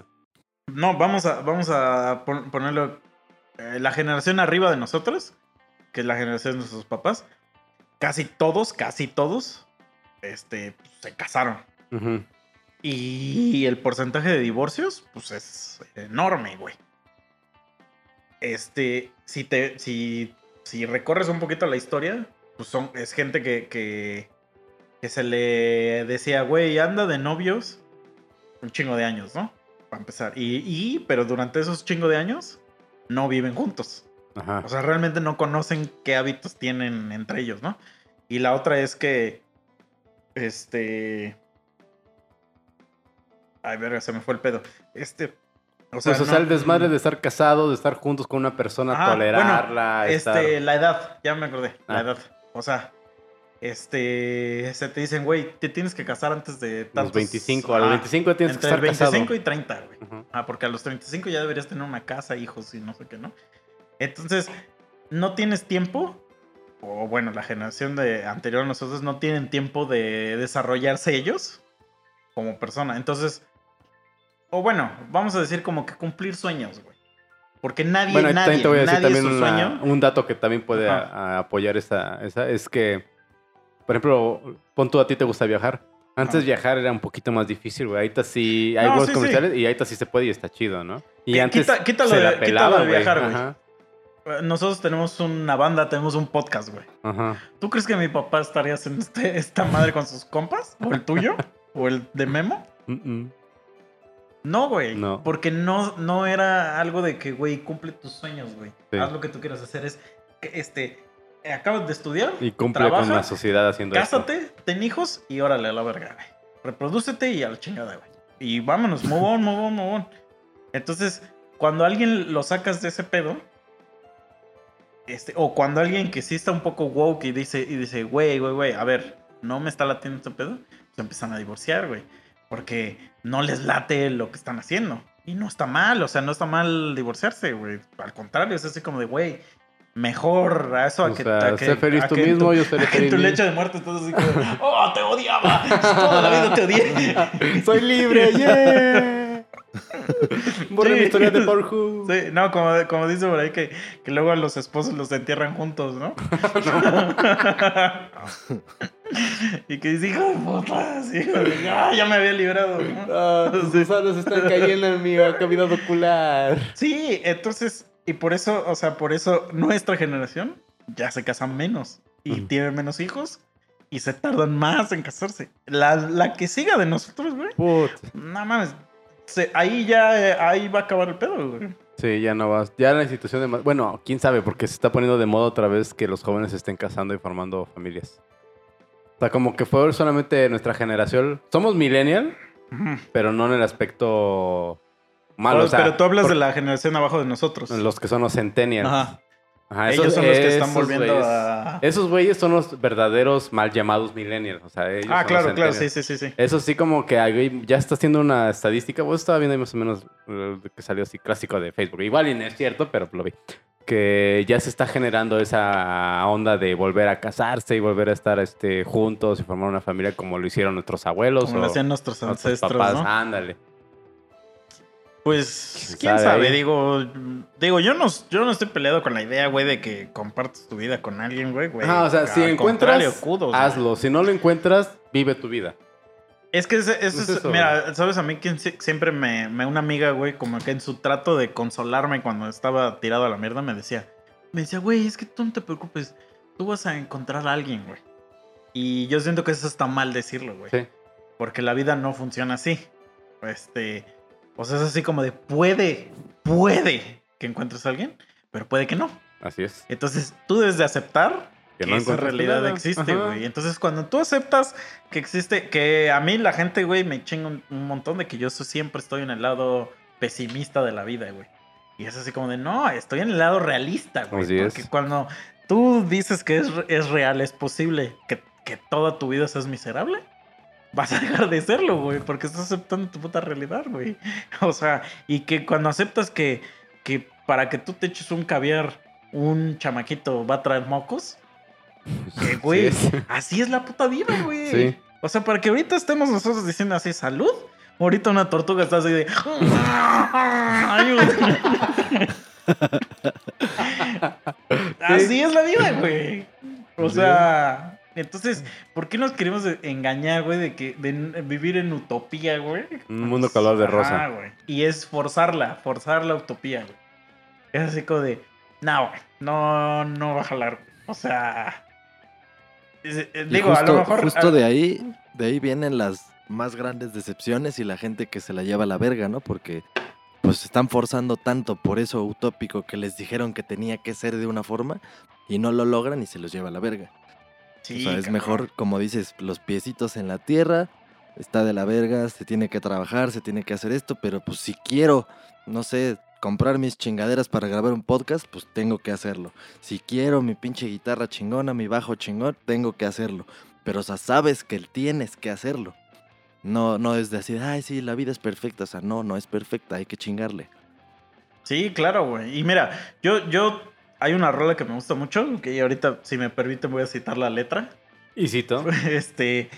Speaker 2: No, vamos a, vamos a pon- ponerlo... eh, la generación arriba de nosotros, que es la generación de nuestros papás, casi todos, casi todos, este, pues, se casaron. Y el porcentaje de divorcios, pues es enorme, güey. Este, si te, si, si recorres un poquito la historia, pues son, es gente que, que, que se le decía, güey, anda de novios un chingo de años, ¿no? Para empezar. Y, y, pero durante esos chingo de años, no viven juntos.
Speaker 4: Ajá.
Speaker 2: O sea, realmente no conocen qué hábitos tienen entre ellos, ¿no? Y la otra es que. Este. Ay, verga, se me fue el pedo. Este. O sea,
Speaker 4: pues, o sea,
Speaker 2: no-
Speaker 4: el desmadre de estar casado, de estar juntos con una persona,
Speaker 2: Ah,
Speaker 4: tolerarla, estar...
Speaker 2: Este, la edad, ya me acordé. La
Speaker 4: Ah.
Speaker 2: edad. O sea, este. Se te dicen, güey, te tienes que casar antes de
Speaker 4: los
Speaker 2: tantos-
Speaker 4: 25. A los
Speaker 2: Ajá,
Speaker 4: 25 tienes que
Speaker 2: entre
Speaker 4: estar
Speaker 2: el 25
Speaker 4: casado.
Speaker 2: y 30, güey. Ah, porque a los 35 ya deberías tener una casa, hijos y no sé qué, ¿no? Entonces, no tienes tiempo, o bueno, la generación de anterior a nosotros no tienen tiempo de desarrollarse ellos como persona. Entonces, o bueno, vamos a decir como que cumplir sueños, güey. Porque nadie,
Speaker 4: Bueno,
Speaker 2: nadie,
Speaker 4: te voy a decir
Speaker 2: nadie
Speaker 4: también
Speaker 2: su
Speaker 4: una-
Speaker 2: sueño.
Speaker 4: un dato que también puede
Speaker 2: Ajá.
Speaker 4: a- a apoyar esa, esa, es que, por ejemplo, pon tú a ti te gusta viajar. Antes
Speaker 2: Ajá.
Speaker 4: viajar era un poquito más difícil, güey. Ahorita sí hay
Speaker 2: No,
Speaker 4: vuelos
Speaker 2: sí, sí.
Speaker 4: comerciales y ahorita sí se puede y está chido, ¿no? Y antes
Speaker 2: quita- quítalo
Speaker 4: se
Speaker 2: de-
Speaker 4: la
Speaker 2: quítalo de viajar, güey. Eh, Nosotros tenemos una banda, tenemos un podcast, güey. ¿Tú crees que mi papá estaría haciendo este- esta madre con sus compas? ¿O el tuyo? ¿O el de Memo?
Speaker 4: Mm, mm.
Speaker 2: No, güey.
Speaker 4: No.
Speaker 2: Porque no, no era algo de que, güey, cumple tus sueños, güey.
Speaker 4: Sí.
Speaker 2: Haz lo que tú quieras hacer. Es que, este, acabas de estudiar,
Speaker 4: Y cumple
Speaker 2: Trabaja,
Speaker 4: con la sociedad haciendo esto.
Speaker 2: cásate, ten hijos y órale a la verga, güey. Reprodúcete y a la chingada, güey. Y vámonos, move on, move on, move on. Entonces, cuando alguien lo sacas de ese pedo, este, o cuando alguien que sí está un poco woke y dice, y dice, güey, güey, güey, a ver, no me está latiendo este pedo, se empiezan a divorciar, güey. Porque no les late lo que están haciendo. Y no está mal, o sea, no está mal divorciarse, güey. Al contrario, es así como de, güey, mejor a eso a
Speaker 4: O
Speaker 2: que,
Speaker 4: sea,
Speaker 2: a que-
Speaker 4: sé feliz
Speaker 2: a
Speaker 4: tú
Speaker 2: que
Speaker 4: mismo,
Speaker 2: tu-
Speaker 4: yo seré
Speaker 2: que en tu
Speaker 4: feliz.
Speaker 2: lecho de muerte estás así como, oh, te odiaba, toda la vida te odié.
Speaker 4: Soy libre, yeah. Borré
Speaker 2: Sí.
Speaker 4: mi historia de Pornhub.
Speaker 2: Sí, no, como, como dice por ahí que, que luego a los esposos los entierran juntos, ¿no? y que dice, hijo de puta, sí, ah, ya me había librado. ¿no?
Speaker 4: Ah, tus gusanos están cayendo en mi cavidad ocular.
Speaker 2: Sí, entonces, y por eso, o sea, por eso nuestra generación ya se casan menos y tienen menos hijos y se tardan más en casarse. La, la que siga de nosotros, güey,
Speaker 4: Put.
Speaker 2: no mames, se- ahí ya, eh, ahí va a acabar el pedo, güey.
Speaker 4: Sí, ya no vas. Ya la institución de... Bueno, quién sabe, porque se está poniendo de moda otra vez que los jóvenes se estén casando y formando familias. O sea, como que fue solamente nuestra generación. Somos millennial, pero no en el aspecto
Speaker 2: pero,
Speaker 4: o sea,
Speaker 2: pero tú hablas
Speaker 4: por-
Speaker 2: de la generación abajo de nosotros.
Speaker 4: Los que son los centennials.
Speaker 2: Ajá.
Speaker 4: Ajá,
Speaker 2: Ellos
Speaker 4: esos-
Speaker 2: son los que están volviendo
Speaker 4: güeyes-
Speaker 2: a...
Speaker 4: Esos güeyes son los verdaderos mal llamados millennials. O sea, ellos
Speaker 2: Ah, claro, claro, sí, sí, sí, sí.
Speaker 4: Eso sí, como que ya está haciendo una estadística. Vos estaba viendo ahí más o menos eh, que salió así clásico de Facebook. Igual y no es cierto, pero lo vi. Que ya se está generando esa onda de volver a casarse y volver a estar este, juntos y formar una familia como lo hicieron nuestros abuelos
Speaker 2: Como
Speaker 4: o
Speaker 2: lo hacían nuestros
Speaker 4: nuestros
Speaker 2: ancestros,
Speaker 4: papás.
Speaker 2: ¿no?
Speaker 4: Ándale.
Speaker 2: Pues,
Speaker 4: ¿Quién sabe
Speaker 2: digo, digo, yo no, yo no estoy peleado con la idea, güey, de que compartas tu vida con alguien, güey, güey.
Speaker 4: Ajá, o sea, si encuentras,
Speaker 2: güey.
Speaker 4: hazlo. Si no lo encuentras, vive tu vida.
Speaker 2: Es que eso
Speaker 4: Es
Speaker 2: es,
Speaker 4: eso,
Speaker 2: mira, sabes, a mí quien sie- siempre me, me, una amiga, güey, como que en su trato de consolarme cuando estaba tirado a la mierda, me decía, me decía, güey, es que tú no te preocupes, tú vas a encontrar a alguien, güey. Y yo siento que eso está mal decirlo, güey.
Speaker 4: Sí.
Speaker 2: Porque la vida no funciona así. Este, o sea, es así como de puede, puede que encuentres a alguien, pero puede que no.
Speaker 4: Así es.
Speaker 2: Entonces, tú debes de aceptar
Speaker 4: Que
Speaker 2: que,
Speaker 4: no
Speaker 2: esa realidad
Speaker 4: nada.
Speaker 2: existe, güey. Entonces, cuando tú aceptas que existe, que a mí la gente, güey, me chinga un, un montón de que yo siempre estoy en el lado pesimista de la vida, güey. Y es así como de, no, estoy en el lado realista, güey.
Speaker 4: Así es.
Speaker 2: porque cuando tú dices que es, es real, es posible que, que toda tu vida seas miserable, vas a dejar de serlo, güey, porque estás aceptando tu puta realidad, güey. O sea, y que cuando aceptas que, que para que tú te eches un caviar, un chamaquito va a traer mocos, que, güey,
Speaker 4: Sí,
Speaker 2: así es la puta vida, güey.
Speaker 4: Sí.
Speaker 2: O sea, para que ahorita estemos nosotros diciendo así, salud. Ahorita una tortuga está así de. "Ayúdame". Así es la vida, güey. O sea, entonces, ¿por qué nos queremos engañar, güey, de que de vivir en utopía, güey?
Speaker 4: Un mundo color de rosa.
Speaker 2: Ajá, güey. Y es forzarla, forzar la utopía, güey. Es así como de, no, güey, no, no va a jalar. güey". O sea, es- eh, digo,
Speaker 3: justo,
Speaker 2: a lo mejor.
Speaker 3: justo
Speaker 2: a-
Speaker 3: de ahí, de ahí vienen las más grandes decepciones y la gente que se la lleva a la verga, ¿no? Porque pues están forzando tanto por eso utópico que les dijeron que tenía que ser de una forma y no lo logran y se los lleva a la verga.
Speaker 2: Sí,
Speaker 3: o sea, es
Speaker 2: cabrón.
Speaker 3: mejor, como dices, los piecitos en la tierra, está de la verga, se tiene que trabajar, se tiene que hacer esto, pero pues si quiero, no sé, comprar mis chingaderas para grabar un podcast, pues tengo que hacerlo. Si quiero mi pinche guitarra chingona, mi bajo chingón, tengo que hacerlo. Pero o sea, sabes que tienes que hacerlo. No, no es de así, ay, sí, la vida es perfecta. O sea, no, no es perfecta, hay que chingarle.
Speaker 2: Sí, claro, güey. Y mira, yo, yo, hay una rola que me gusta mucho, que ahorita, si me permiten, voy a citar la letra.
Speaker 4: Y cito.
Speaker 2: Este,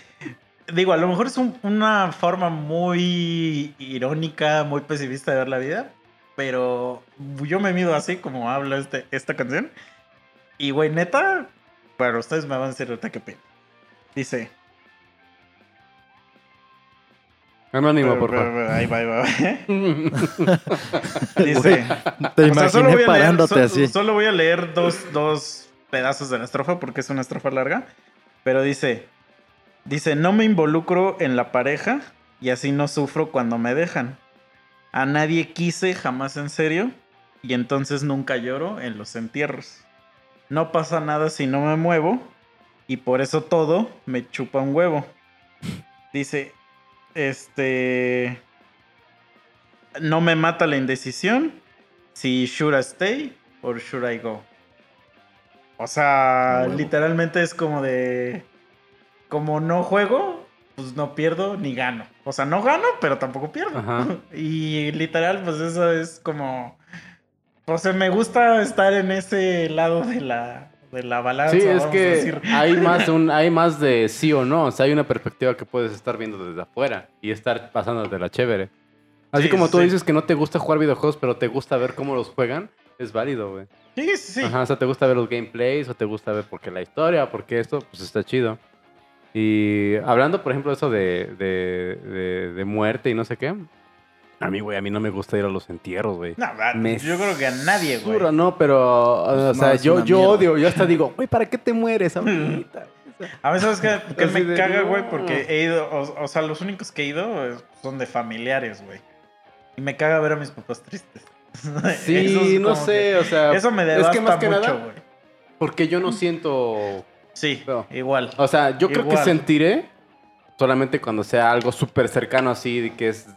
Speaker 2: digo, a lo mejor es un- una forma muy irónica, muy pesimista de ver la vida, pero yo me mido así como habla este, esta canción. Y, güey, neta, para ustedes me van a decir ahorita qué pena. Dice...
Speaker 4: Anónimo,
Speaker 2: pero-
Speaker 4: por
Speaker 2: pero-
Speaker 4: favor.
Speaker 2: pero ahí va, ahí va. Dice...
Speaker 3: Te
Speaker 2: O sea, solo
Speaker 3: imaginé
Speaker 2: voy a leer-
Speaker 3: parándote
Speaker 2: so-
Speaker 3: así.
Speaker 2: Solo voy a leer dos, dos pedazos de la estrofa porque es una estrofa larga. Pero dice: Dice, no me involucro en la pareja y así no sufro cuando me dejan. A nadie quise jamás en serio y entonces nunca lloro en los entierros. No pasa nada si no me muevo y por eso todo me chupa un huevo. Dice, este... No me mata la indecisión si should I stay or should I go. O sea, literalmente es como de... Como no juego, pues no pierdo ni gano. O sea, no gano, pero tampoco pierdo.
Speaker 4: Ajá.
Speaker 2: Y literal, pues eso es como. O sea, me gusta estar en ese lado de la, de la balanza.
Speaker 4: Sí, es que
Speaker 2: decir.
Speaker 4: hay más, un, hay más de sí o no. O sea, hay una perspectiva que puedes estar viendo desde afuera y estar pasándote la chévere. Así
Speaker 2: Sí,
Speaker 4: como tú
Speaker 2: sí.
Speaker 4: dices que no te gusta jugar videojuegos, pero te gusta ver cómo los juegan, es válido, güey.
Speaker 2: Sí, sí, sí.
Speaker 4: Ajá, o sea, te gusta ver los gameplays o te gusta ver por qué la historia, por qué esto, pues está chido. Y hablando, por ejemplo, de eso de, de, de, de muerte y no sé qué. A mí, güey, a mí no me gusta ir a los entierros, güey.
Speaker 2: No,
Speaker 4: Me
Speaker 2: yo creo que a nadie, güey.
Speaker 4: Juro, no, pero, o
Speaker 3: Pues
Speaker 4: sea,
Speaker 3: es
Speaker 4: yo, yo
Speaker 3: mierda.
Speaker 4: odio, yo hasta digo, güey, ¿para qué te mueres ahorita?
Speaker 2: A veces es que, que me
Speaker 4: de,
Speaker 2: caga, güey, porque he ido, o, o sea, los únicos que he ido eh, son de familiares, güey. Y me caga ver a mis papás tristes.
Speaker 4: Sí,
Speaker 2: es
Speaker 4: no sé,
Speaker 2: que-
Speaker 4: o sea,
Speaker 2: Eso me
Speaker 4: es
Speaker 2: devasta
Speaker 4: que más que
Speaker 2: mucho,
Speaker 4: nada,
Speaker 2: güey.
Speaker 4: porque yo no siento,
Speaker 2: Sí,
Speaker 4: No.
Speaker 2: igual.
Speaker 4: o sea, yo creo que sentiré solamente cuando sea algo súper cercano así, de que es,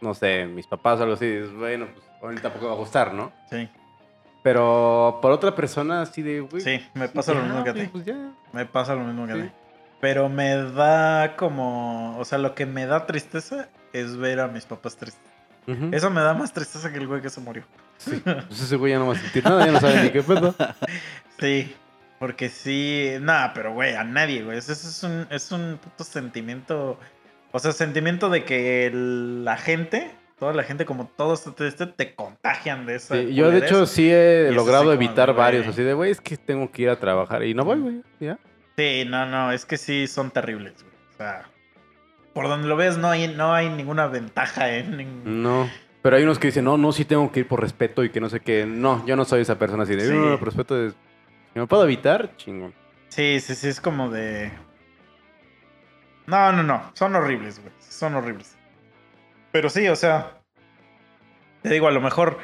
Speaker 4: no sé, mis papás o algo así, dices, bueno, pues ahorita tampoco va a gustar, ¿no?
Speaker 2: Sí,
Speaker 4: Pero por otra persona así de, güey.
Speaker 2: sí, me pasa lo
Speaker 4: ya,
Speaker 2: mismo que a ti.
Speaker 4: Pues ya.
Speaker 2: Me pasa lo mismo que a
Speaker 4: Sí.
Speaker 2: ti. Pero me da como, o sea, lo que me da tristeza es ver a mis papás tristes. Eso me da más tristeza que el güey que se murió.
Speaker 4: Sí. Pues ese güey ya no va a sentir nada, ya no sabe ni qué pedo.
Speaker 2: Sí, porque sí, nada, pero güey, a nadie, güey. Eso es un, es un puto sentimiento, o sea, sentimiento de que el- la gente, toda la gente, como todos te, te, te contagian de eso.
Speaker 4: Sí, yo de hecho sí he logrado
Speaker 2: como
Speaker 4: evitar varios, así de, güey, es que tengo que ir a trabajar y no voy, güey, ya.
Speaker 2: Sí, no, no, es que sí son terribles, güey. O sea, por donde lo ves no hay, no hay ninguna ventaja en... en-
Speaker 4: No. Pero hay unos que dicen, no, no, sí tengo que ir por respeto y que no sé qué. No, yo no soy esa persona así de,
Speaker 2: Sí.
Speaker 4: no, no, por respeto es... Me puedo evitar, chingón.
Speaker 2: Sí, sí, sí, es como de... No, no, no, son horribles, güey. Son horribles. Pero sí, o sea, te digo, a lo mejor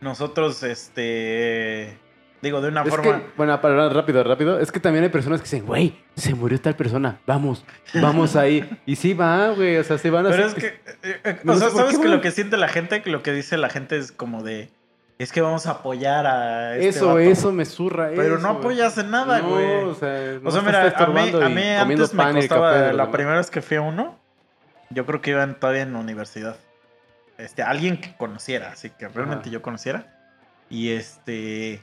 Speaker 2: nosotros, este... Digo, de una
Speaker 4: Es
Speaker 2: forma...
Speaker 4: que, bueno, para hablar rápido, rápido, es que también hay personas que dicen, güey, se murió tal persona, vamos, vamos ahí. Y sí va, güey, o sea, sí van a
Speaker 2: Pero es que, eh, eh, o sea, ¿sabes
Speaker 4: qué,
Speaker 2: que lo que siente la gente, que lo que dice la gente es como de... Es que vamos a apoyar a... Este
Speaker 4: Eso,
Speaker 2: vato".
Speaker 4: eso me zurra.
Speaker 2: Pero
Speaker 4: eso,
Speaker 2: no apoyas en nada,
Speaker 4: No,
Speaker 2: güey.
Speaker 4: o sea,
Speaker 2: O sea, mira, a mí, a antes me costaba,
Speaker 4: café
Speaker 2: la primera vez que fui a uno, yo creo que iba en- todavía en la universidad. Este, alguien que conociera, así que realmente
Speaker 4: Ajá.
Speaker 2: yo conociera. Y este,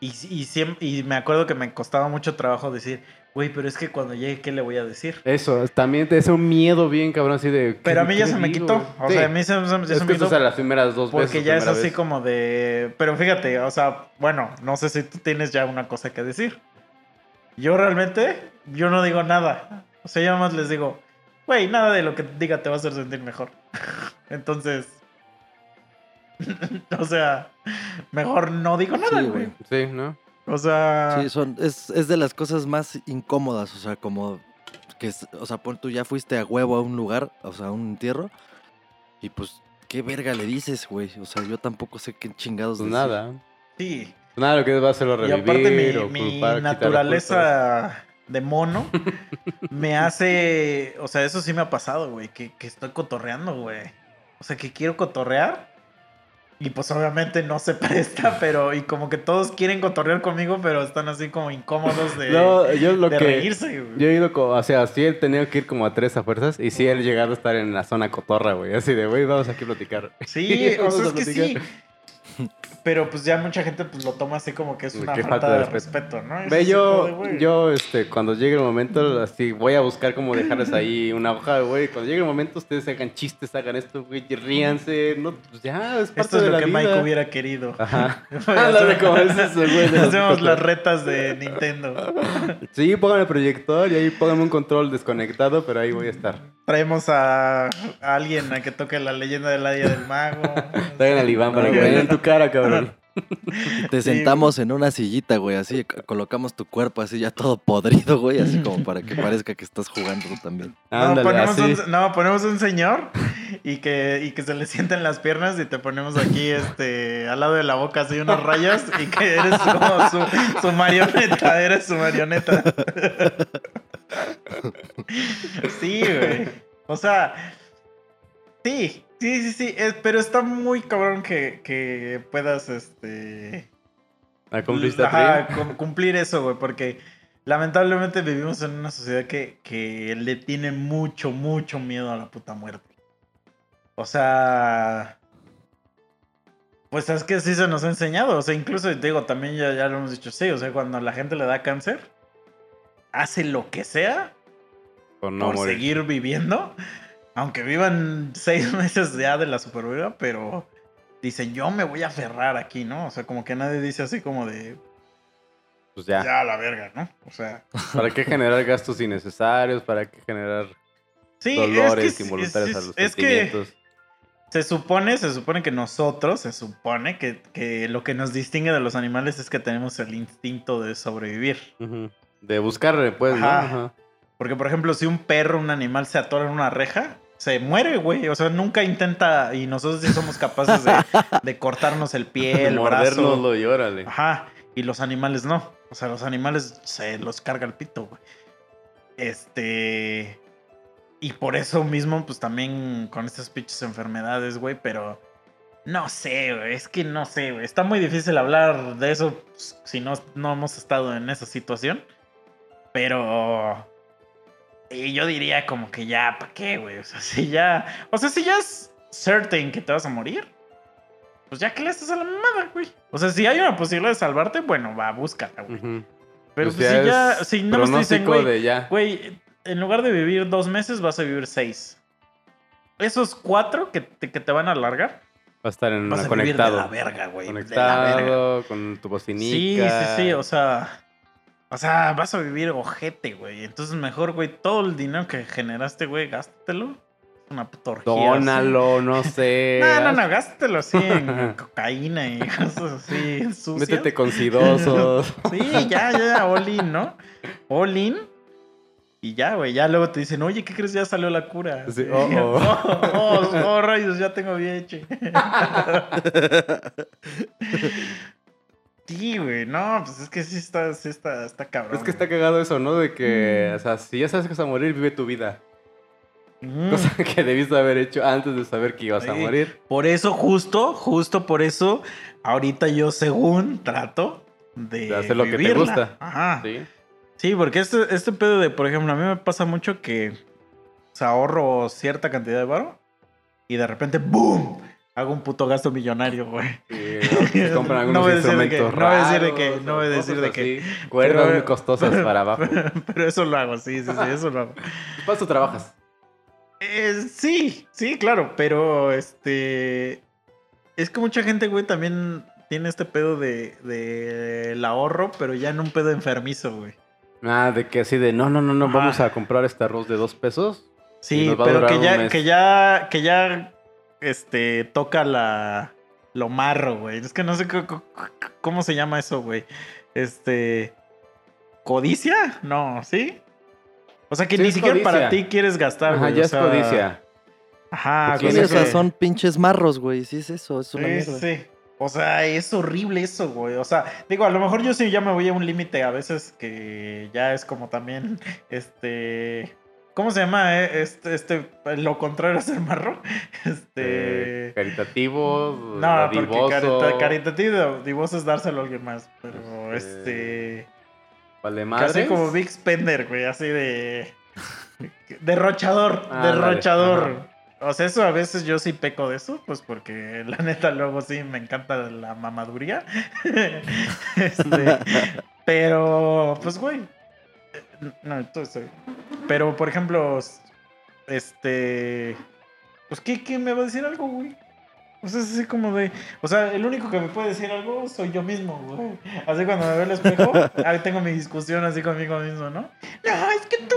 Speaker 2: y, y, y me acuerdo que me costaba mucho trabajo decir, güey, pero es que cuando llegue, ¿qué le voy a decir?
Speaker 4: Eso, también te hace un miedo bien cabrón así de...
Speaker 2: Pero a
Speaker 4: ¿qué-
Speaker 2: mí ya se me quitó. O
Speaker 4: Sí.
Speaker 2: sea, a mí se, se- se
Speaker 4: es
Speaker 2: me quitó
Speaker 4: es las primeras dos veces.
Speaker 2: porque ya es así
Speaker 4: vez.
Speaker 2: como de... Pero fíjate, o sea, bueno, no sé si tú tienes ya una cosa que decir. Yo realmente, yo no digo nada. O sea, yo nada más les digo, güey, nada de lo que diga te va a hacer sentir mejor. Entonces... o sea, mejor no digo nada, güey.
Speaker 4: Sí, ¿no?
Speaker 2: O sea...
Speaker 3: Sí, son, es, es de las cosas más incómodas, o sea, como que, o sea, pon tú ya fuiste a huevo a un lugar, o sea, a un entierro, y pues, ¿qué verga le dices, güey? O sea, yo tampoco sé qué chingados
Speaker 4: Pues
Speaker 3: decir.
Speaker 4: nada.
Speaker 2: sí.
Speaker 4: Nada, lo que va a hacerlo
Speaker 2: Y
Speaker 4: revivir
Speaker 2: aparte
Speaker 4: o
Speaker 2: mi, mi
Speaker 4: culpar,
Speaker 2: naturaleza de mono me hace... O sea, eso sí me ha pasado, güey. Que, que estoy cotorreando, güey. O sea, que quiero cotorrear. Y pues obviamente no se presta, pero... Y como que todos quieren cotorrear conmigo, pero están así como incómodos de,
Speaker 4: No, yo lo
Speaker 2: de
Speaker 4: que...
Speaker 2: reírse, güey.
Speaker 4: Yo he ido, como, o sea, sí él tenía que ir como a tres a fuerzas y sí él llegado a estar en la zona cotorra, güey. Así de, güey, vamos aquí a platicar.
Speaker 2: Sí, o sea,
Speaker 4: a
Speaker 2: es que sí. Pero pues ya mucha gente pues lo toma así como que es una falta,
Speaker 4: falta de
Speaker 2: de
Speaker 4: respeto.
Speaker 2: respeto, ¿no?
Speaker 4: Ve,
Speaker 2: como
Speaker 4: yo,
Speaker 2: de,
Speaker 4: yo, este, cuando llegue el momento, así, voy a buscar cómo dejarles ahí una hoja, güey. Cuando llegue el momento, ustedes hagan chistes, hagan esto, güey, ríanse. No, pues ya, es parte
Speaker 2: Esto es
Speaker 4: de
Speaker 2: lo
Speaker 4: la
Speaker 2: que
Speaker 4: vida.
Speaker 2: Mike hubiera querido.
Speaker 4: Ajá. Ándale, como es eso, güey.
Speaker 2: Hacemos las retas de Nintendo.
Speaker 4: Sí, pongan el proyector y ahí pónganme un control desconectado, pero ahí voy a estar.
Speaker 2: Traemos a, a alguien a que toque la leyenda del Haya del Mago.
Speaker 4: Traigan al Iván para que vean en tu cara, cabrón.
Speaker 3: Te
Speaker 2: Sí,
Speaker 3: sentamos en una sillita, güey, así, colocamos tu cuerpo así ya todo podrido, güey, así como para que parezca que estás jugando tú también.
Speaker 2: No,
Speaker 4: Ándale,
Speaker 2: ponemos
Speaker 4: así.
Speaker 2: un, no, ponemos un señor y que, y que se le sienten las piernas y te ponemos aquí este al lado de la boca así unas rayas y que eres como su, su marioneta, eres su marioneta. Sí, güey. O sea, sí, sí, sí, sí, es- pero está muy cabrón que, que puedas este
Speaker 4: ¿A cumplir
Speaker 2: Ajá, eso, güey, porque lamentablemente vivimos en una sociedad que, que le tiene mucho, mucho miedo a la puta muerte. O sea, pues es que sí se nos ha enseñado. O sea, incluso digo, también ya, ya lo hemos dicho, sí. O sea, cuando la gente le da cáncer, hace lo que sea
Speaker 4: Por no
Speaker 2: por
Speaker 4: morir.
Speaker 2: seguir viviendo. Aunque vivan seis meses ya de la superviva, pero dicen, yo me voy a aferrar aquí, ¿no? O sea, como que nadie dice así como de,
Speaker 4: Pues ya.
Speaker 2: ya a la verga, ¿no? O sea,
Speaker 4: ¿Para qué generar gastos innecesarios? ¿Para qué generar
Speaker 2: sí,
Speaker 4: dolores
Speaker 2: es que,
Speaker 4: involuntarios
Speaker 2: es-
Speaker 4: a los
Speaker 2: es que se supone, se supone que nosotros, se supone que, que lo que nos distingue de los animales es que tenemos el instinto de sobrevivir.
Speaker 4: De buscarle, pues, ¿no?
Speaker 2: Ajá. Porque, por ejemplo, si un perro, un animal se atora en una reja, se muere, güey. O sea, nunca intenta, y nosotros sí somos capaces de, de cortarnos el pie, el brazo.
Speaker 4: Y órale.
Speaker 2: Ajá, y los animales no. O sea, los animales se los carga el pito, güey. Este. Y por eso mismo, pues también con estas pinches enfermedades, güey, pero. No sé, güey. Es que no sé, güey. Está muy difícil hablar de eso pues, si no, no hemos estado en esa situación. Pero. Y yo diría como que ya, ¿para qué, güey? O sea, si ya. O sea, si ya es certain que te vas a morir. Pues ya que le haces a la mamada, güey. O sea, si hay una posibilidad de salvarte, bueno, va, búscala, güey. Pero
Speaker 4: Pues
Speaker 2: pues, si ya, si no nos dicen, güey,
Speaker 4: de ya.
Speaker 2: güey, en lugar de vivir dos meses, vas a vivir seis. Esos cuatro que te, que te van a alargar,
Speaker 4: Va a estar en
Speaker 2: vas a
Speaker 4: conectado.
Speaker 2: vivir de la verga, güey. De la verga.
Speaker 4: Conectado con tu bocinica.
Speaker 2: Sí, sí, sí, o sea... O sea, vas a vivir ojete, güey. Entonces mejor, güey, todo el dinero que generaste, güey, gástatelo. Es una puta orgía, así.
Speaker 4: Dónalo, no sé.
Speaker 2: No, no, no, gástatelo así en cocaína y cosas así sucias.
Speaker 4: Métete con sidosos.
Speaker 2: Sí, ya, ya, all in, ¿no? All in. Y ya, güey, ya luego te dicen, oye, ¿qué crees? Ya salió la cura.
Speaker 4: Sí, oh, oh.
Speaker 2: oh, oh, oh, rayos, ya tengo VIH. Sí, güey, no, pues es que sí está, sí está, está cabrón.
Speaker 4: es que está cagado eso, ¿no? De que, o sea, si ya sabes que vas a morir, vive tu vida.
Speaker 2: Mm.
Speaker 4: Cosa que debiste haber hecho antes de saber que ibas a morir.
Speaker 2: Por eso, justo, justo por eso, ahorita yo según trato de,
Speaker 4: De hacer lo que te gusta.
Speaker 2: Ajá. Sí.
Speaker 4: Sí.
Speaker 2: porque este, este pedo de, por ejemplo, a mí me pasa mucho que o sea, ahorro cierta cantidad de varo y de repente, ¡boom! Hago un puto gasto millonario, güey.
Speaker 4: Sí, compran
Speaker 2: No
Speaker 4: algunos
Speaker 2: de
Speaker 4: instrumentos
Speaker 2: que- no voy a decir de
Speaker 4: o
Speaker 2: no voy a decir de
Speaker 4: así. Cuerdas
Speaker 2: Pero-
Speaker 4: muy costosas para abajo.
Speaker 2: Pero eso lo hago, sí, sí, sí, eso lo hago.
Speaker 4: ¿Para eso trabajas?
Speaker 2: Eh, sí, sí, claro, pero este. Es que mucha gente, güey, también tiene este pedo de, de el ahorro, pero ya en un pedo enfermizo, güey.
Speaker 4: Ah, de que así de, no, no, no, no,
Speaker 2: Ajá.
Speaker 4: vamos a comprar este arroz de dos pesos.
Speaker 2: Sí, pero que ya, que ya, que ya, este, toca la, lo marro, güey. Es que no sé cómo se llama eso, güey. Este, codicia, no, ¿sí? O sea que
Speaker 4: Sí,
Speaker 2: ni siquiera para ti quieres gastar,
Speaker 4: Ajá,
Speaker 2: güey.
Speaker 4: ya
Speaker 2: o
Speaker 4: es
Speaker 2: sea,
Speaker 4: codicia.
Speaker 2: Ajá,
Speaker 3: o sea,
Speaker 2: que-
Speaker 3: son pinches marros, güey. Sí, es eso, es una
Speaker 2: Sí,
Speaker 3: mierda.
Speaker 2: sí. O sea, es horrible eso, güey. O sea, digo, a lo mejor yo sí ya me voy a un límite a veces que ya es como también, este... ¿Cómo se llama? eh? Este, este, lo contrario a ser marro. Este...
Speaker 4: Eh, caritativo,
Speaker 2: no, porque carita, caritativo, divoso es dárselo a alguien más. Pero
Speaker 4: Este,
Speaker 2: este...
Speaker 4: vale
Speaker 2: Casi como Big Spender, güey, así de... Derrochador,
Speaker 4: Ah,
Speaker 2: derrochador. O sea, eso a veces yo sí peco de eso, pues porque la neta luego sí me encanta la mamaduría. Este, pero, pues, güey. eh, No, entonces. Pero, por ejemplo, este. Pues, ¿qué, qué me va a decir algo, güey? O sea, es así como de. O sea, el único que me puede decir algo soy yo mismo, güey. Así cuando me veo al espejo, ahí tengo mi discusión así conmigo mismo, ¿no? No, es que tú,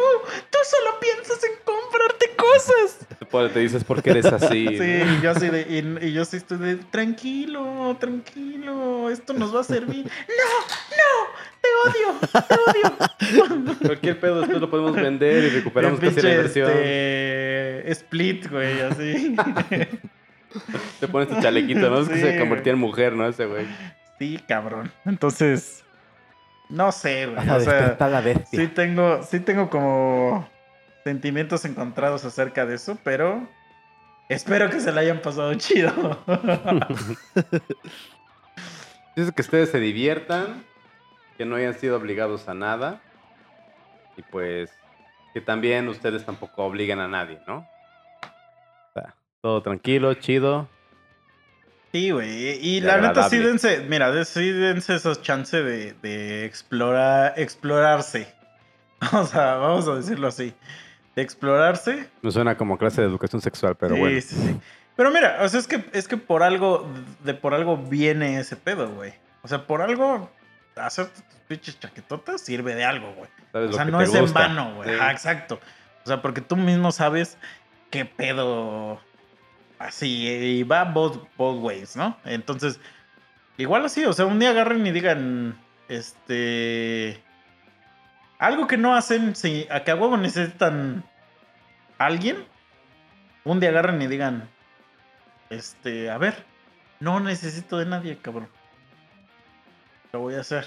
Speaker 2: tú solo piensas en comprarte cosas.
Speaker 4: Te, te dices por qué eres así.
Speaker 2: Sí,
Speaker 4: ¿no?
Speaker 2: y yo así de, y, y yo sí estoy de, tranquilo, tranquilo, esto nos va a servir. No, no, te odio, te odio.
Speaker 4: Cualquier pedo después lo podemos vender y recuperamos casi la inversión.
Speaker 2: este, split, güey, así.
Speaker 4: Te pones tu chalequito, ¿no? Es que se convertía en mujer, ¿no? Ese güey.
Speaker 2: Sí, cabrón. Entonces, no sé, güey.
Speaker 4: Para
Speaker 2: O sea,
Speaker 4: despertar la bestia.
Speaker 2: sí tengo, sí tengo como sentimientos encontrados acerca de eso, pero espero que se la hayan pasado chido.
Speaker 4: Dices que ustedes se diviertan, que no hayan sido obligados a nada. Y pues que también ustedes tampoco obligan a nadie, ¿no? Todo tranquilo, chido.
Speaker 2: Sí, güey. Y la neta, sí dense, mira, sí dense esos chances de, de explorar, explorarse. O sea, vamos a decirlo así. De explorarse.
Speaker 4: Me suena como clase de educación sexual, pero
Speaker 2: sí,
Speaker 4: bueno.
Speaker 2: sí, sí. Pero mira, o sea, es que, es que por algo, de por algo viene ese pedo, güey. O sea, por algo, hacer tus pinches chaquetotas sirve de algo, güey. O sea, no es en vano, güey.
Speaker 4: Sí.
Speaker 2: Exacto. O sea, porque tú mismo sabes qué pedo así y va both, both ways, ¿no? Entonces, igual así, o sea, un día agarren y digan, este... Algo que no hacen, si a que a huevo necesitan alguien, un día agarren y digan, este, a ver, no necesito de nadie, cabrón. Lo voy a hacer.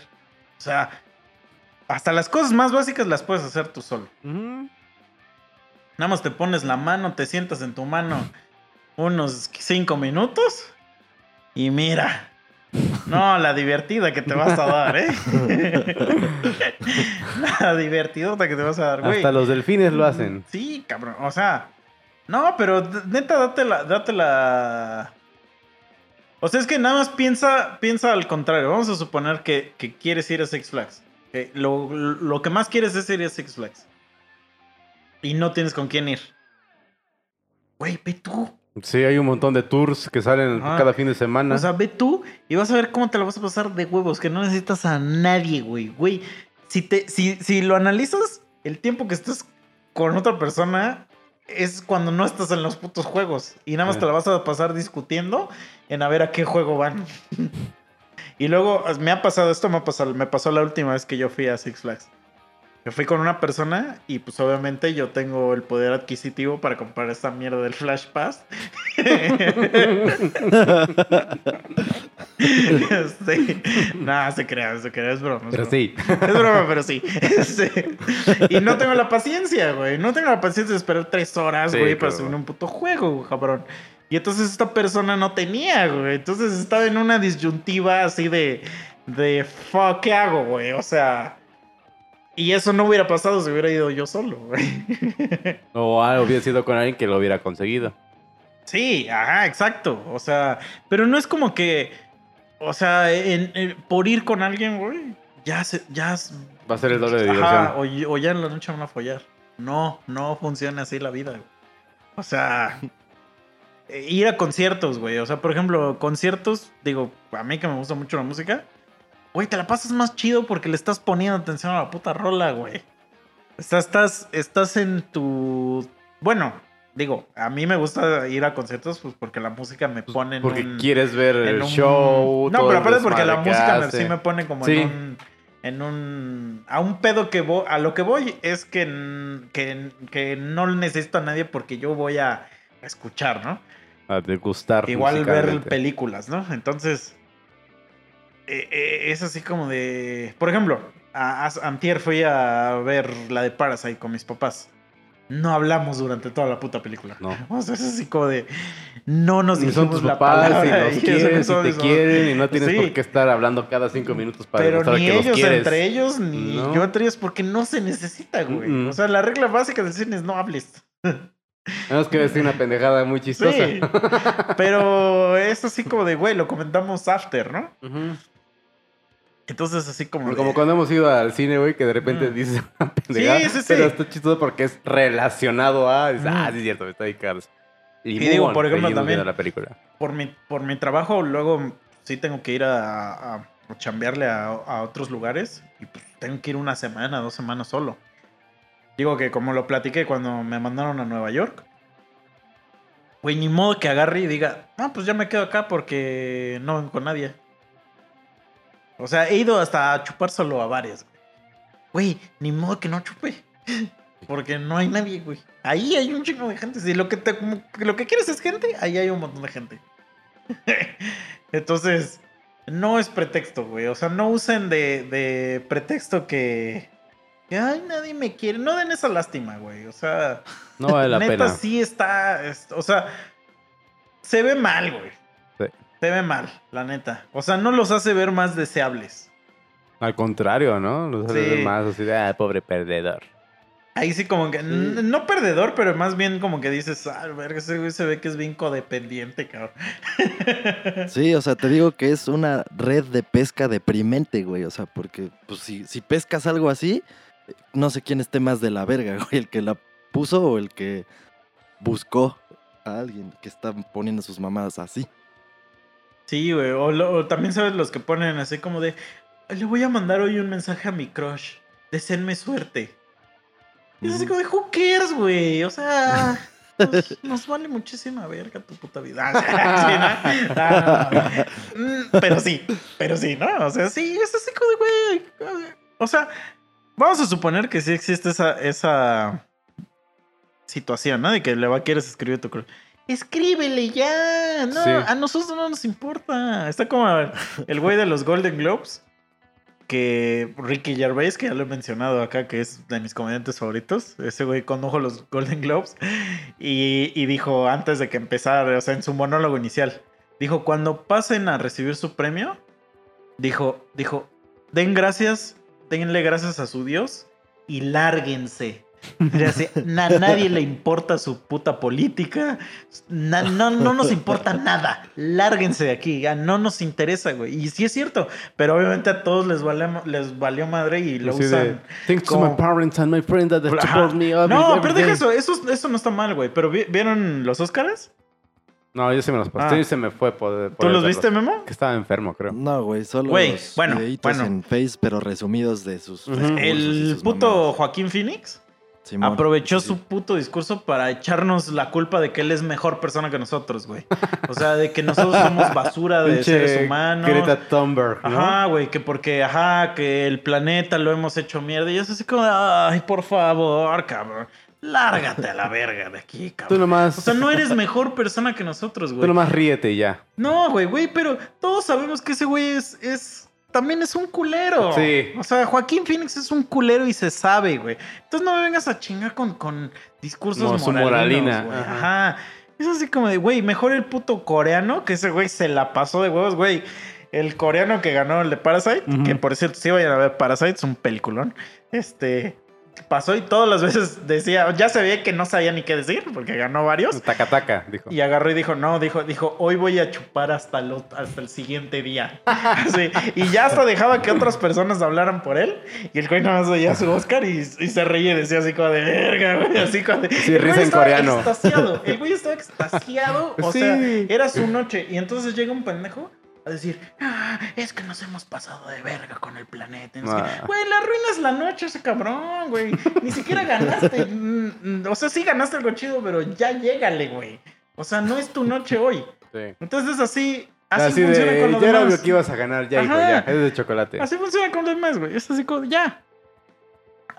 Speaker 2: O sea, hasta las cosas más básicas las puedes hacer tú solo. Nada más te pones la mano, te sientas en tu mano unos cinco minutos y mira. No, la divertida que te vas a dar, ¿eh? la divertidota que te vas a dar, güey.
Speaker 4: Hasta los delfines lo hacen.
Speaker 2: Sí, cabrón. O sea, no, pero neta, date la, date la. O sea, es que nada más piensa, piensa al contrario. Vamos a suponer que, que quieres ir a Six Flags. que lo, lo que más quieres es ir a Six Flags. Y no tienes con quién ir. Güey, ve tú.
Speaker 4: Sí, hay un montón de tours que salen
Speaker 2: Ajá.
Speaker 4: cada fin de semana.
Speaker 2: O sea, ve tú y vas a ver cómo te la vas a pasar de huevos, que no necesitas a nadie, güey. Güey, si, te, si, si lo analizas, el tiempo que estás con otra persona es cuando no estás en los putos juegos. Y nada más te la vas a pasar discutiendo en a ver a qué juego van. y luego me ha pasado, esto me ha pasado, me pasó la última vez que yo fui a Six Flags. Yo fui con una persona y pues obviamente yo tengo el poder adquisitivo para comprar esta mierda del Flash Pass. sí. Nada, se crea, se crea, es broma. es
Speaker 4: Pero
Speaker 2: broma.
Speaker 4: sí.
Speaker 2: Es broma, pero sí. Este, y no tengo la paciencia, güey. No tengo la paciencia de esperar tres horas,
Speaker 4: Sí,
Speaker 2: güey, para subir un puto juego, cabrón. Y entonces esta persona no tenía, güey. Entonces estaba en una disyuntiva así de. De fuck, ¿qué hago, güey? O sea. Y eso no hubiera pasado si hubiera ido yo solo, güey.
Speaker 4: O hubiera sido con alguien que lo hubiera conseguido.
Speaker 2: Sí, ajá, exacto. O sea, pero no es como que. O sea, en- en- por ir con alguien, güey, ya se, ya
Speaker 4: Va a ser el doble de
Speaker 2: Ajá,
Speaker 4: diversión.
Speaker 2: o, o ya en la noche van a follar. No, no funciona así la vida. güey. O sea, ir a conciertos, güey. O sea, por ejemplo, conciertos, digo, a mí que me gusta mucho la música, güey, te la pasas más chido porque le estás poniendo atención a la puta rola, güey. Estás, estás, estás en tu. Bueno, digo, a mí me gusta ir a conciertos pues, porque la música me pone en
Speaker 4: Porque
Speaker 2: un-
Speaker 4: quieres ver el
Speaker 2: un-
Speaker 4: show.
Speaker 2: No,
Speaker 4: todo
Speaker 2: pero aparte porque la música me- sí me pone como
Speaker 4: Sí.
Speaker 2: en un. En un. A un pedo que voy. A lo que voy es que, que, que no necesito a nadie porque yo voy a escuchar, ¿no?
Speaker 4: A degustar.
Speaker 2: Igual ver películas, ¿no? Entonces. Eh, eh, es así como de. Por ejemplo, a, a- antier fui a ver la de Parasite con mis papás. No hablamos durante toda la puta película.
Speaker 4: No.
Speaker 2: O sea, es así como de. No nos dijimos
Speaker 4: son tus
Speaker 2: la
Speaker 4: papás,
Speaker 2: palabra.
Speaker 4: los
Speaker 2: eso
Speaker 4: quieres,
Speaker 2: son-
Speaker 4: y te quieren, y no tienes
Speaker 2: Sí.
Speaker 4: por qué estar hablando cada cinco minutos para
Speaker 2: Pero ni
Speaker 4: que los
Speaker 2: ellos
Speaker 4: quieres.
Speaker 2: entre ellos, ni
Speaker 4: No.
Speaker 2: yo entre ellos, porque no se necesita, güey.
Speaker 4: Mm-mm.
Speaker 2: O sea, la regla básica del cine es no hables.
Speaker 4: Menos que es una pendejada muy chistosa.
Speaker 2: Sí. Pero es así como de, güey, lo comentamos after, ¿no?
Speaker 4: Ujú.
Speaker 2: Entonces, así como.
Speaker 4: Como
Speaker 2: de-
Speaker 4: cuando hemos ido al cine, güey, que de repente
Speaker 2: Mm.
Speaker 4: dices una pendejada.
Speaker 2: Sí, sí, sí.
Speaker 4: Pero está chistoso porque es relacionado a. dices,
Speaker 2: Mm.
Speaker 4: Ah, sí, es cierto, está ahí Carlos. Y,
Speaker 2: Y digo,
Speaker 4: on,
Speaker 2: por ejemplo, también-
Speaker 4: la película.
Speaker 2: por mi, por mi trabajo, luego sí tengo que ir a, a, a chambearle a, a otros lugares y pues, tengo que ir una semana, dos semanas solo. Digo que como lo platiqué cuando me mandaron a Nueva York, güey, ni modo que agarre y diga, no, pues ya me quedo acá porque no vengo con nadie. O sea, he ido hasta a chupar solo a bares. Güey, ni modo que no chupe. Porque no hay nadie, güey. Ahí hay un chingo de gente. Si lo que, te, lo que quieres es gente, ahí hay un montón de gente. Entonces, no es pretexto, güey. O sea, no usen de, de pretexto que, que, ay, nadie me quiere. No den esa lástima, güey. O sea,
Speaker 4: No vale la
Speaker 2: neta
Speaker 4: pena.
Speaker 2: sí está, es- o sea, se ve mal, güey. Se ve mal, la neta. O sea, no los hace ver más deseables.
Speaker 4: Al contrario, ¿no? Los hace
Speaker 2: Sí.
Speaker 4: ver más así de, ah, pobre perdedor.
Speaker 2: Ahí sí como que, no perdedor, pero más bien como que dices, ah, verga, ese güey se ve que es bien codependiente, cabrón.
Speaker 3: Sí, o sea, te digo que es una red de pesca deprimente, güey. O sea, porque pues, si, si pescas algo así, no sé quién esté más de la verga, güey. El que la puso o el que buscó a alguien que está poniendo sus mamadas así.
Speaker 2: Sí, güey. O, lo- o también sabes los que ponen así como de, le voy a mandar hoy un mensaje a mi crush. Deseenme suerte. Y es así como de, who cares, güey? O sea, nos, nos vale muchísima verga tu puta vida. Sí, ¿no? Mm, pero sí, pero sí, ¿no? O sea, sí, es así como de, güey. O sea, vamos a suponer que sí existe esa, esa situación, ¿no? De que le va quieres escribir a tu crush. Escríbele ya. No,
Speaker 4: Sí.
Speaker 2: a nosotros no nos importa. Está como el güey de los Golden Globes. Que Ricky Gervais, que ya lo he mencionado acá, que es de mis comediantes favoritos. Ese güey condujo los Golden Globes. Y, y dijo antes de que empezara, o sea, en su monólogo inicial, dijo: Cuando pasen a recibir su premio, dijo, dijo, den gracias, denle gracias a su Dios y lárguense. Y así, na- nadie le importa su puta política. na- no, no nos importa nada. Lárguense de aquí. Ya no nos interesa, güey. Y sí es cierto. Pero obviamente a todos les, vale- les valió madre y lo usan.
Speaker 4: Thanks to my parents and my friends that support me every-
Speaker 2: No,
Speaker 4: every
Speaker 2: pero deja eso. Eso, eso no está mal, güey. Pero ¿vi- ¿vieron los Oscars?
Speaker 4: No, yo se me los pasé
Speaker 2: Ah.
Speaker 4: y se me fue por, por
Speaker 2: ¿Tú los
Speaker 4: verlos.
Speaker 2: viste, Memo?
Speaker 4: Que estaba enfermo, creo.
Speaker 3: No, güey, solo los
Speaker 2: bueno,
Speaker 3: videitos
Speaker 2: bueno.
Speaker 3: en Face, pero resumidos de sus
Speaker 2: El
Speaker 3: sus
Speaker 2: puto
Speaker 3: mamadas.
Speaker 2: Joaquín Phoenix
Speaker 3: Simón,
Speaker 2: aprovechó
Speaker 3: sí,
Speaker 2: su puto discurso para echarnos la culpa de que él es mejor persona que nosotros, güey. O sea, de que nosotros somos basura de seres humanos.
Speaker 4: Greta Thunberg, ¿no?
Speaker 2: Ajá, güey, que porque, ajá, que el planeta lo hemos hecho mierda. Y es así como, ay, por favor, cabrón. Lárgate a la verga de aquí,
Speaker 4: Tú
Speaker 2: cabrón.
Speaker 4: nomás,
Speaker 2: O sea, no eres mejor persona que nosotros,
Speaker 4: tú
Speaker 2: güey.
Speaker 4: nomás ríete ya.
Speaker 2: No, güey, güey, pero todos sabemos que ese güey es, es. También es un culero.
Speaker 4: Sí.
Speaker 2: O sea, Joaquín Phoenix es un culero y se sabe, güey. Entonces no me vengas a chingar con, con discursos
Speaker 4: su
Speaker 2: moralinos,
Speaker 4: moralina,
Speaker 2: güey.
Speaker 4: ajá.
Speaker 2: Ajá. Es así como de, güey, mejor el puto coreano, que ese güey se la pasó de huevos, güey. El coreano que ganó el de Parasite, que por cierto, sí vayan a ver Parasite, es un peliculón. Este. Pasó y todas las veces decía, ya se veía que no sabía ni qué decir, porque ganó varios.
Speaker 4: Taca taca, dijo.
Speaker 2: Y agarró y dijo, no, dijo, dijo, hoy voy a chupar hasta el, ot- hasta el siguiente día. Sí, Y ya hasta dejaba que otras personas hablaran por él. Y el güey nada más veía su Oscar y, y se reía y decía así como de verga, güey. Así como de.
Speaker 4: Sí, risa en coreano.
Speaker 2: Extasiado. El güey estaba extasiado. O
Speaker 4: Sí.
Speaker 2: sea, era su noche. Y entonces llega un pendejo a decir, ah, es que nos hemos pasado de verga con el planeta.
Speaker 4: Ah.
Speaker 2: Güey, le arruinas la noche ese cabrón, güey. Ni siquiera ganaste. Mm, mm, o sea, sí ganaste algo chido, pero ya llégale, güey. O sea, no es tu noche hoy.
Speaker 4: Sí.
Speaker 2: Entonces así, así,
Speaker 4: Así
Speaker 2: funciona
Speaker 4: de,
Speaker 2: con los
Speaker 4: ya era
Speaker 2: demás.
Speaker 4: obvio que ibas a ganar, ya, hijo, ya. Es de chocolate.
Speaker 2: Así funciona con los demás, güey. Es así como, ya.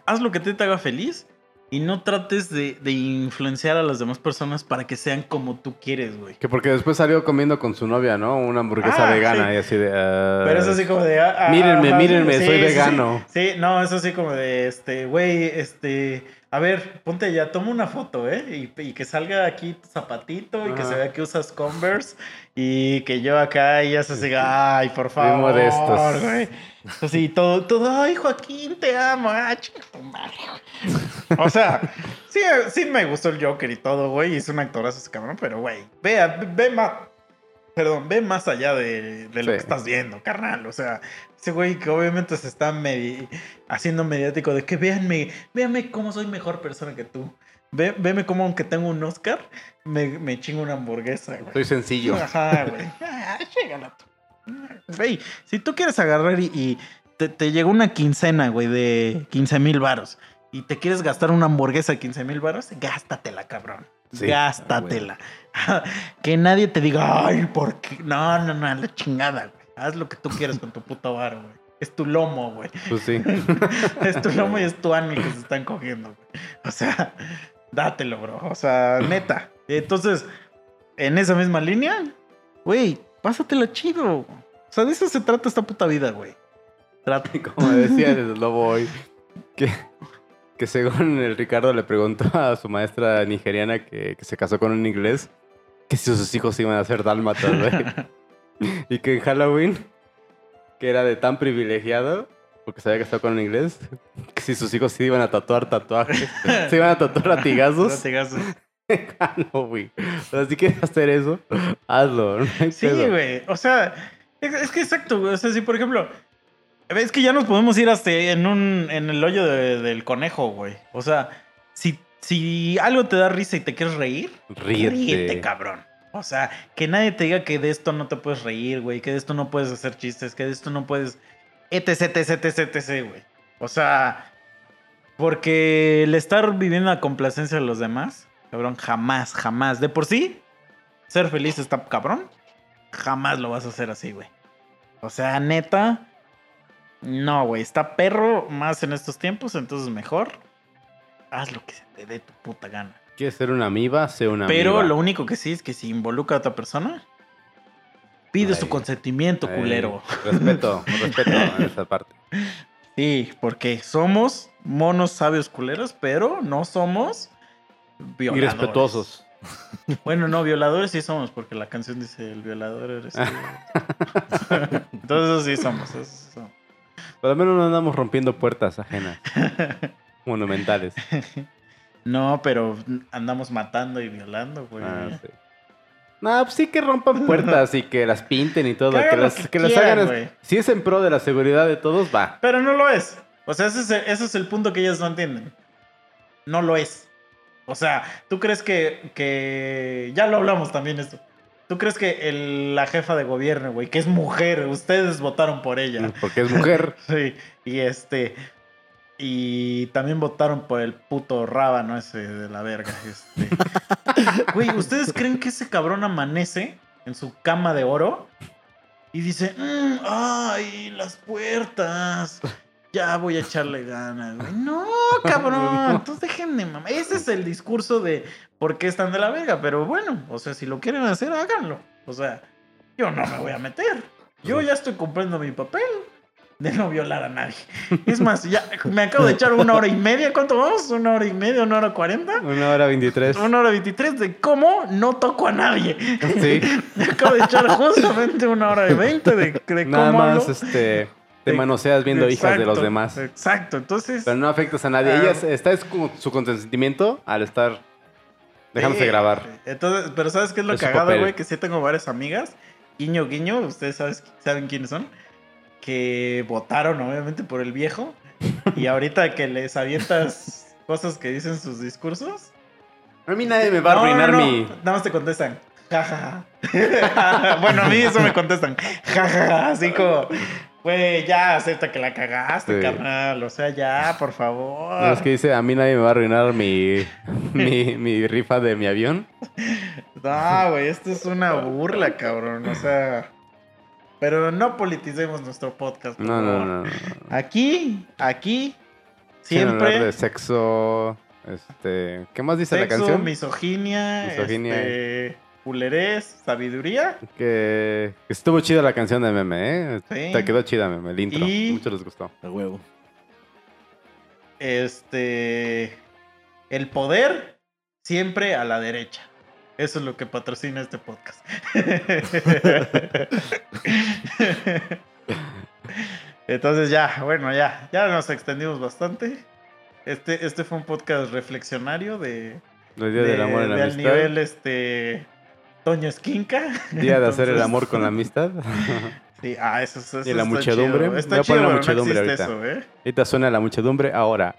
Speaker 2: Haz lo que te haga feliz y no trates de, de influenciar a las demás personas para que sean como tú quieres, güey.
Speaker 4: Que porque después salió comiendo con su novia, ¿no? Una hamburguesa
Speaker 2: Ah,
Speaker 4: vegana
Speaker 2: sí.
Speaker 4: y así de... ah,
Speaker 2: Pero es así como de. ah,
Speaker 4: Mírenme, mírenme,
Speaker 2: sí,
Speaker 4: soy
Speaker 2: sí,
Speaker 4: vegano.
Speaker 2: Sí, no, es así como de, este, güey, este. A ver, ponte ya, toma una foto, ¿eh? Y, y que salga aquí tu zapatito y que se vea que usas Converse y que yo acá y ya se siga, ay, por favor,
Speaker 4: modestos.
Speaker 2: güey. Así, todo, todo, ay, Joaquín, te amo, ah, chinga tu madre. O sea, sí, sí me gustó el Joker y todo, güey, es un actorazo ese cabrón, pero, güey, vea, ve más, perdón, ve más allá de, de lo
Speaker 4: Sí.
Speaker 2: que estás viendo, carnal, o sea, ese güey que obviamente se está medi- haciendo mediático de que véanme, véanme cómo soy mejor persona que tú. Ve, veme cómo aunque tengo un Oscar, me, me chingo una hamburguesa, güey.
Speaker 4: Soy sencillo.
Speaker 2: Ajá, güey. Ah. Güey, si tú quieres agarrar y, y te, te llegó una quincena, güey, de 15 mil varos y te quieres gastar una hamburguesa de 15 mil varos, gástatela, cabrón.
Speaker 4: Sí.
Speaker 2: Gástatela. que nadie te diga, ay, ¿por qué? No, no, no, la chingada, güey. Haz lo que tú quieras con tu puto varo, güey. Es tu lomo, güey.
Speaker 4: Pues sí.
Speaker 2: Es tu lomo y es tu alma que se están cogiendo, güey. O sea, dátelo, bro. O sea, neta. Entonces, en esa misma línea, güey, pásatela chido. O sea, de eso se trata esta puta vida, güey. Trata.
Speaker 4: Como decía el lobo hoy, que, que según el Ricardo le preguntó a su maestra nigeriana que, que se casó con un inglés, que si sus hijos iban a ser dálmatas, güey. y que en Halloween, que era de tan privilegiado, porque se había casado con un inglés, que si sus hijos se iban a tatuar tatuajes, se iban a tatuar latigazos.
Speaker 2: Latigazos.
Speaker 4: Ah, no, güey. O sea, si quieres hacer eso, hazlo. no
Speaker 2: Sí, güey. O sea, es, es que exacto, güey. O sea, si por ejemplo, es que ya nos podemos ir hasta en un en el hoyo de- del conejo, güey. O sea, si, si algo te da risa y te quieres reír,
Speaker 4: Ríete.
Speaker 2: ríete, cabrón. O sea, que nadie te diga que de esto no te puedes reír, güey, que de esto no puedes hacer chistes, que de esto no puedes etc, etc, etc, etc, güey. O sea, porque el estar viviendo la complacencia de los demás, cabrón, jamás, jamás. De por sí, ser feliz está cabrón. Jamás lo vas a hacer así, güey. O sea, neta, no, güey, está perro más en estos tiempos, entonces mejor haz lo que se te dé tu puta gana.
Speaker 4: ¿Quieres ser una amiba? Sé una
Speaker 2: Pero
Speaker 4: amiba.
Speaker 2: lo único que sí es que si involucra a otra persona, pide su consentimiento,
Speaker 4: Ay,
Speaker 2: culero.
Speaker 4: Respeto, respeto en esa parte.
Speaker 2: Sí, porque somos monos sabios culeros, pero no somos violadores.
Speaker 4: Irrespetuosos.
Speaker 2: Bueno, no, violadores sí somos, porque la canción dice el violador eres tú. Entonces sí somos. eso sí somos.
Speaker 4: Por lo menos no andamos rompiendo puertas ajenas. Monumentales.
Speaker 2: No, pero andamos matando y violando, güey.
Speaker 4: Ah, sí. No, pues sí que rompan puertas y que las pinten y todo.
Speaker 2: Que
Speaker 4: las,
Speaker 2: que
Speaker 4: las hagan.
Speaker 2: güey.
Speaker 4: Si es en pro de la seguridad de todos, va.
Speaker 2: Pero no lo es. O sea, ese es, el, ese es el punto que ellas no entienden. No lo es. O sea, ¿tú crees que, que... Ya lo hablamos también esto. ¿Tú crees que el- la jefa de gobierno, güey, que es mujer, ustedes votaron por ella?
Speaker 4: Porque es mujer.
Speaker 2: Sí, y este... Y también votaron por el puto rábano ese de la verga. Este. Güey, ¿ustedes creen que ese cabrón amanece en su cama de oro? Y dice, "Mm, ay, las puertas. Ya voy a echarle ganas, güey. No, cabrón. Entonces dejen de mamá. Ese es el discurso de por qué están de la verga. Pero bueno, o sea, si lo quieren hacer, háganlo. O sea, yo no me voy a meter. Yo ya estoy cumpliendo mi papel de no violar a nadie. Es más, ya me acabo de echar una hora y media. ¿Cuánto vamos? ¿Una hora y media? ¿Una hora cuarenta?
Speaker 4: Una hora 23.
Speaker 2: Una hora veintitrés de cómo no toco a nadie.
Speaker 4: Sí.
Speaker 2: Me acabo de echar justamente una hora y veinte de, de cómo
Speaker 4: Nada más este, te manoseas viendo hijas de los demás.
Speaker 2: Exacto, entonces.
Speaker 4: Pero no afectas a nadie.
Speaker 2: Ah.
Speaker 4: Ella se- está es su consentimiento al estar dejándose
Speaker 2: Sí,
Speaker 4: grabar.
Speaker 2: Entonces, pero ¿sabes qué es lo
Speaker 4: Es
Speaker 2: cagado, güey? Que sí tengo varias amigas, guiño, guiño, ustedes sabes- saben quiénes son, que votaron obviamente por el viejo y ahorita que les avientas cosas que dicen sus discursos.
Speaker 4: A mí nadie me va a
Speaker 2: no,
Speaker 4: arruinar
Speaker 2: no,
Speaker 4: mi.
Speaker 2: Nada más te contestan. Ja, ja, ja. bueno, a mí eso me contestan. Ja, ja, ja. Así como, güey, ya acepta que la cagaste,
Speaker 4: Sí.
Speaker 2: carnal. O sea, ya, por favor.
Speaker 4: No, es que dice, a mí nadie me va a arruinar mi, mi, mi rifa de mi avión.
Speaker 2: No, güey, esto es una burla, cabrón. O sea. Pero no politicemos nuestro podcast. por
Speaker 4: No, no,
Speaker 2: favor.
Speaker 4: no. no.
Speaker 2: Aquí, aquí,
Speaker 4: Quieren hablar
Speaker 2: siempre.
Speaker 4: de sexo. Este. ¿Qué más dice
Speaker 2: Sexo,
Speaker 4: la canción?
Speaker 2: misoginia,
Speaker 4: Misoginia.
Speaker 2: este, culerés, sabiduría.
Speaker 4: Que, estuvo chida la canción de meme, ¿eh?
Speaker 2: Sí.
Speaker 4: Te quedó chida, meme, el intro.
Speaker 2: Y-
Speaker 4: Mucho les gustó.
Speaker 3: A huevo.
Speaker 2: Este. El poder siempre a la derecha. Eso es lo que patrocina este podcast. Entonces ya, bueno, ya, ya nos extendimos bastante. Este, este fue un podcast reflexionario de,
Speaker 4: El día del amor y
Speaker 2: de al nivel este Toño Esquinca.
Speaker 4: Día de hacer el amor con la amistad.
Speaker 2: Sí, ah, eso, eso, eso
Speaker 4: Y la
Speaker 2: está
Speaker 4: muchedumbre.
Speaker 2: chido. Está
Speaker 4: Voy a
Speaker 2: chido,
Speaker 4: poner la muchedumbre
Speaker 2: no existe
Speaker 4: ahorita.
Speaker 2: eso, ¿eh?
Speaker 4: Ahorita suena la muchedumbre, ahora.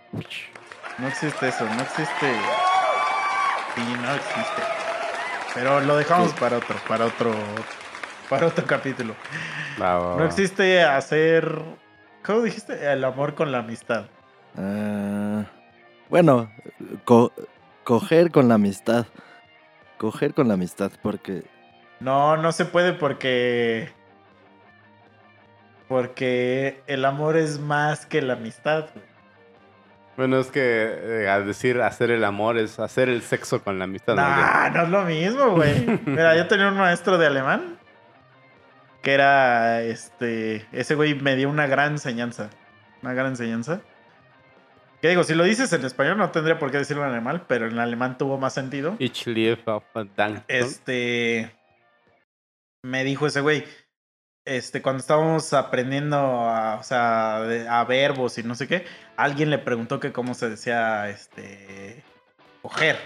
Speaker 2: No existe eso, no existe. Sí, no existe. Pero lo dejamos para otro, para otro, para otro capítulo.
Speaker 4: Va, va,
Speaker 2: No existe hacer, ¿cómo dijiste? El amor con la amistad.
Speaker 3: Ah, bueno, co- coger con la amistad. Coger con la amistad, porque
Speaker 2: No, no se puede porque, porque el amor es más que la amistad. güey.
Speaker 4: Bueno, es que eh, al decir hacer el amor es hacer el sexo con la amistad.
Speaker 2: Nah, no es lo mismo, güey. Mira, yo tenía un maestro de alemán que era, este, ese güey me dio una gran enseñanza. Una gran enseñanza. Que digo, si lo dices en español no tendría por qué decirlo en alemán, pero en alemán tuvo más sentido.
Speaker 4: Ich liebe.
Speaker 2: Este, me dijo ese güey, este, cuando estábamos aprendiendo a, o sea, a verbos y no sé qué, alguien le preguntó que cómo se decía, este, coger,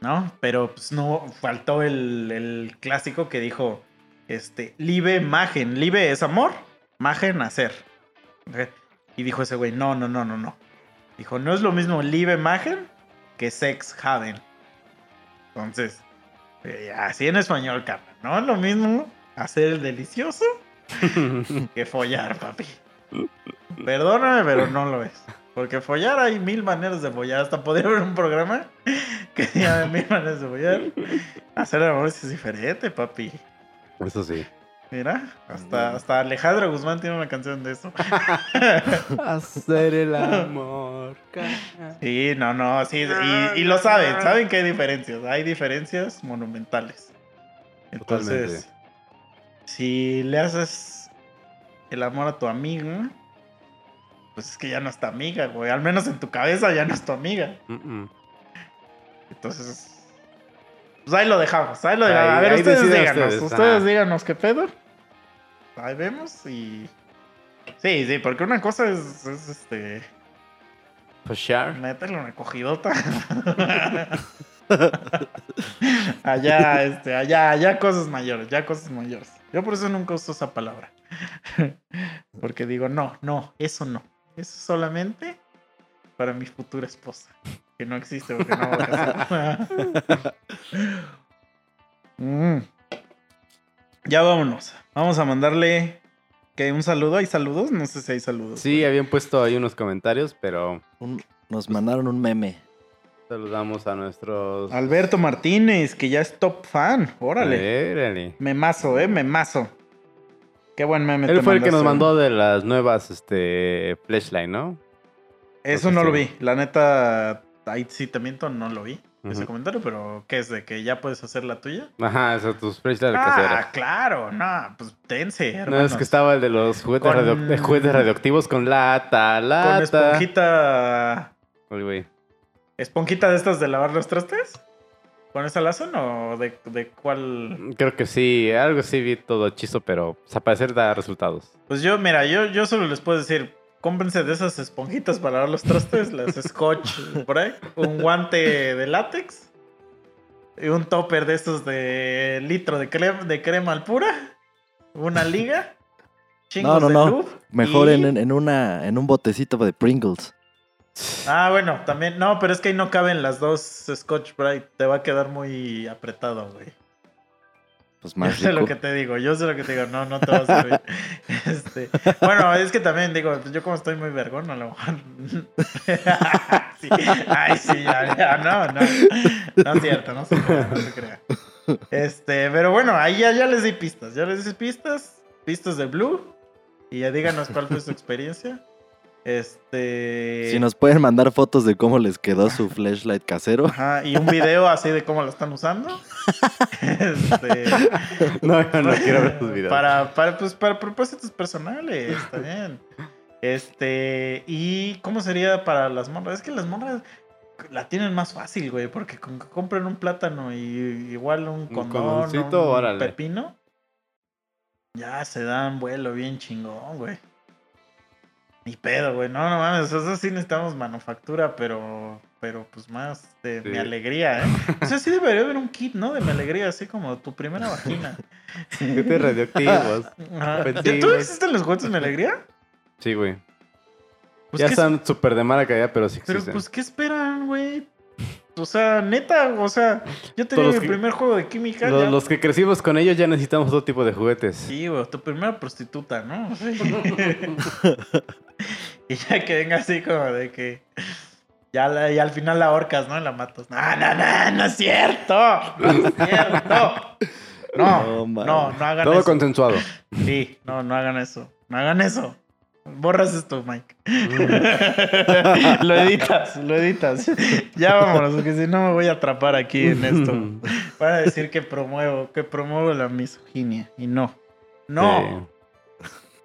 Speaker 2: ¿no? Pero pues no, faltó el, el clásico que dijo, este, libe magen, libe es amor, magen hacer. Y dijo ese güey, no, no, no, no, no. Dijo, no es lo mismo libe magen que sex haven. Entonces, eh, así en español, carnal, no es lo mismo hacer el delicioso que follar, papi. Perdóname, pero no lo es. Porque follar hay mil maneras de follar. Hasta podría haber un programa que diga de mil maneras de follar. Hacer amor es diferente, papi.
Speaker 4: Eso sí.
Speaker 2: Mira, hasta, hasta Alejandro Guzmán tiene una canción de eso.
Speaker 4: Hacer el amor.
Speaker 2: Sí, no, no, sí, y, y lo saben, saben que hay diferencias, hay diferencias monumentales. Entonces,
Speaker 4: Totalmente.
Speaker 2: si le haces el amor a tu amiga, pues es que ya no es tu amiga, güey. Al menos en tu cabeza ya no es tu amiga. Entonces, pues ahí lo dejamos, ahí lo dejamos.
Speaker 4: Ahí-
Speaker 2: a ver, ustedes díganos,
Speaker 4: ustedes,
Speaker 2: ustedes díganos qué pedo. Ahí vemos y... Sí, sí, porque una cosa es, es este...
Speaker 4: Pushar.
Speaker 2: Métele una cogidota. allá, este, allá, allá cosas mayores, ya cosas mayores. Yo por eso nunca uso esa palabra. Porque digo, no, no, eso no. Eso es solamente para mi futura esposa. Que no existe porque no voy a. Mm. Ya vámonos. Vamos a mandarle que un saludo. ¿Hay saludos? No sé si hay saludos.
Speaker 4: Sí, habían puesto ahí unos comentarios, pero
Speaker 3: Un- nos mandaron un meme.
Speaker 4: saludamos a nuestros.
Speaker 2: Alberto Martínez, que ya es top fan. Órale.
Speaker 4: Órale.
Speaker 2: Memazo, eh, memazo. Qué buen meme.
Speaker 4: Él
Speaker 2: te
Speaker 4: fue el que nos mandó de las nuevas este, flashlight, ¿no?
Speaker 2: Eso no lo vi. La neta, ahí sí te miento, no lo vi. Ese comentario, pero ¿qué es? ¿De que ya puedes hacer la tuya?
Speaker 4: Ajá, esas tus flashlight
Speaker 2: Ah,
Speaker 4: caseras.
Speaker 2: claro, no, pues tense,
Speaker 4: No, es que estaba el de los juguetes,
Speaker 2: Con-
Speaker 4: juguetes radioactivos con lata,
Speaker 2: Con
Speaker 4: lata.
Speaker 2: esponjita.
Speaker 4: Uy, güey.
Speaker 2: ¿Esponjita de estas de lavar los trastes? ¿Con esa la hacen o de, de cuál?
Speaker 4: Creo que sí, algo sí vi todo hechizo, pero al parecer da resultados.
Speaker 2: Pues yo, mira, yo, yo solo les puedo decir, cómprense de esas esponjitas para lavar los trastes, las scotch por ahí, un guante de látex y un topper de estos de litro de crema, de crema al pura, una liga, chingos
Speaker 3: no,
Speaker 2: de
Speaker 3: no.
Speaker 2: lube,
Speaker 3: Mejor
Speaker 2: y-
Speaker 3: en, en, en una, en un botecito de Pringles.
Speaker 2: Ah, bueno, también, no, pero es que ahí no caben las dos Scotch Bright, te va a quedar muy apretado, güey.
Speaker 3: Pues
Speaker 2: Yo sé lo que te digo, yo sé lo que te digo, no, no te va a servir. Este, bueno, es que también digo, yo como estoy muy vergón, a lo mejor. Sí, Ay, sí, ya, ya, no, no. No es cierto, no se crea, no se crea. Este, pero bueno, ahí ya, ya les di pistas, ya les di pistas, pistas de Blue. Y ya díganos cuál fue su experiencia. Este.
Speaker 3: Si nos pueden mandar fotos de cómo les quedó su flashlight casero.
Speaker 2: Ajá, y un video así de cómo lo están usando. Este.
Speaker 4: No, yo no quiero ver tus videos.
Speaker 2: Para, para, pues, para propósitos personales, está bien. Este, y ¿cómo sería para las morras? Es que las morras la tienen más fácil, güey, porque con que compren un plátano y igual un condón, un
Speaker 4: órale.
Speaker 2: pepino, ya se dan vuelo bien chingón, güey. Ni pedo, güey. No, no mames, eso sí necesitamos manufactura, pero, pero pues más de
Speaker 4: Sí.
Speaker 2: mi alegría, ¿eh? O sea, sí debería haber un kit, ¿no? De mi alegría, así como tu primera vagina.
Speaker 4: Juguetes radioactivos.
Speaker 2: Ajá.
Speaker 4: Pues
Speaker 2: ¿Ya
Speaker 4: sí,
Speaker 2: ¿Tú existen los juguetes de mi alegría?
Speaker 4: Sí, güey.
Speaker 2: Pues,
Speaker 4: ya
Speaker 2: ¿qué,
Speaker 4: están súper de mala calidad, pero sí
Speaker 2: Pero
Speaker 4: existen.
Speaker 2: pues, ¿qué esperan, güey? O sea, neta, o sea, yo tenía mi
Speaker 4: que-
Speaker 2: primer juego de química.
Speaker 4: Los,
Speaker 2: ya-
Speaker 4: los que crecimos con ellos ya necesitamos otro tipo de juguetes.
Speaker 2: Sí, güey, tu primera prostituta, ¿no? Sí. y ya que venga así como de que. Ya, la- y al final la ahorcas, ¿no? Y la matas. No, no, no, no es cierto. No es cierto. No,
Speaker 3: No,
Speaker 2: no, hagan
Speaker 4: Todo
Speaker 2: eso.
Speaker 4: consensuado.
Speaker 2: Sí, no, no hagan eso. No hagan eso. Borras esto, Mike. lo editas, lo editas. Ya vámonos, porque si no me voy a atrapar aquí en esto. Van a decir que promuevo, que promuevo la misoginia. Y no. No.
Speaker 4: Sí.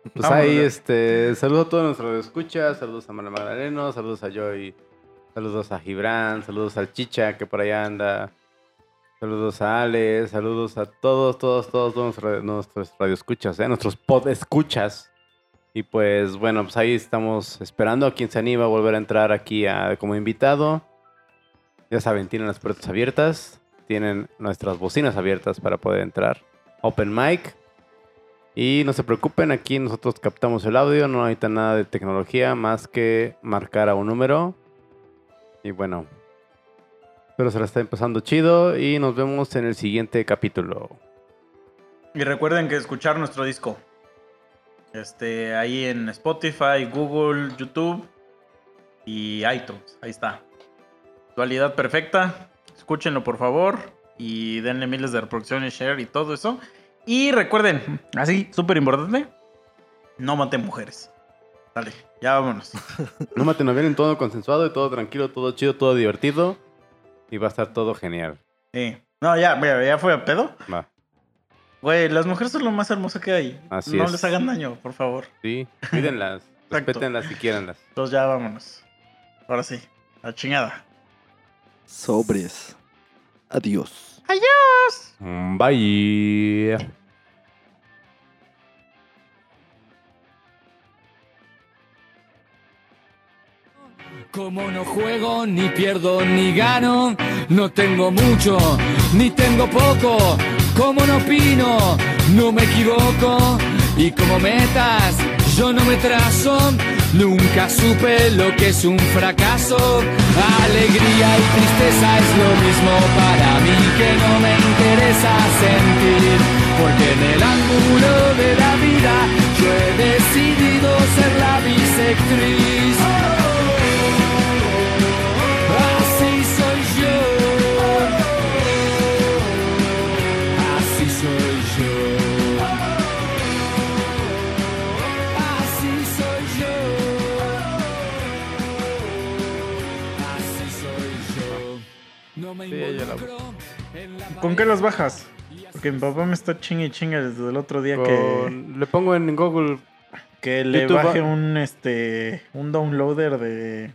Speaker 4: Pues
Speaker 2: Vámonos,
Speaker 4: ahí, este, saludos a todos nuestros escuchas, saludos a Mara Magdaleno, saludos a Joy, saludos a Gibran, saludos al Chicha que por allá anda. Saludos a Ale, saludos a todos, todos, todos nuestros, nuestros radioescuchas, ¿eh? nuestros podescuchas. Y pues bueno, pues ahí estamos esperando a quien se anima a volver a entrar aquí a- como invitado. Ya saben, tienen las puertas abiertas, tienen nuestras bocinas abiertas para poder entrar. Open mic. Y no se preocupen, aquí nosotros captamos el audio, no necesita nada de tecnología más que marcar a un número. Y bueno, espero se la estén pasando chido y nos vemos en el siguiente capítulo.
Speaker 2: Y recuerden que escuchar nuestro disco. Este, ahí en Spotify, Google, YouTube y iTunes. Ahí está. Dualidad perfecta. Escúchenlo por favor. Y denle miles de reproducciones, share y todo eso. Y recuerden, así, súper importante. No maten mujeres. Dale, ya vámonos.
Speaker 4: No maten a en todo consensuado y todo tranquilo, todo chido, todo divertido. Y va a estar todo genial.
Speaker 2: Sí. No, ya, mira, ya fue a pedo.
Speaker 4: Va.
Speaker 2: Güey, las mujeres son lo más hermoso que hay.
Speaker 4: Así
Speaker 2: no
Speaker 4: es.
Speaker 2: les hagan daño, por favor.
Speaker 4: Sí, cuídenlas, respétenlas y quieranlas.
Speaker 2: Entonces ya vámonos. Ahora sí, la chingada.
Speaker 3: Sobres. Adiós.
Speaker 4: Mm, Bye.
Speaker 5: Como no juego, ni pierdo, ni gano, no tengo mucho, ni tengo poco. Como no opino, no me equivoco. Y como metas, yo no me trazo. Nunca supe lo que es un fracaso. Alegría y tristeza es lo mismo para mí que no me interesa sentir. Porque en el ángulo de la vida yo he decidido ser la bisectriz.
Speaker 2: ¿Con qué las bajas? Porque mi papá me está chingue y chingue desde el otro día que,
Speaker 4: Con- Le pongo en Google.
Speaker 2: que le
Speaker 4: YouTube
Speaker 2: baje
Speaker 4: va-
Speaker 2: un este un downloader de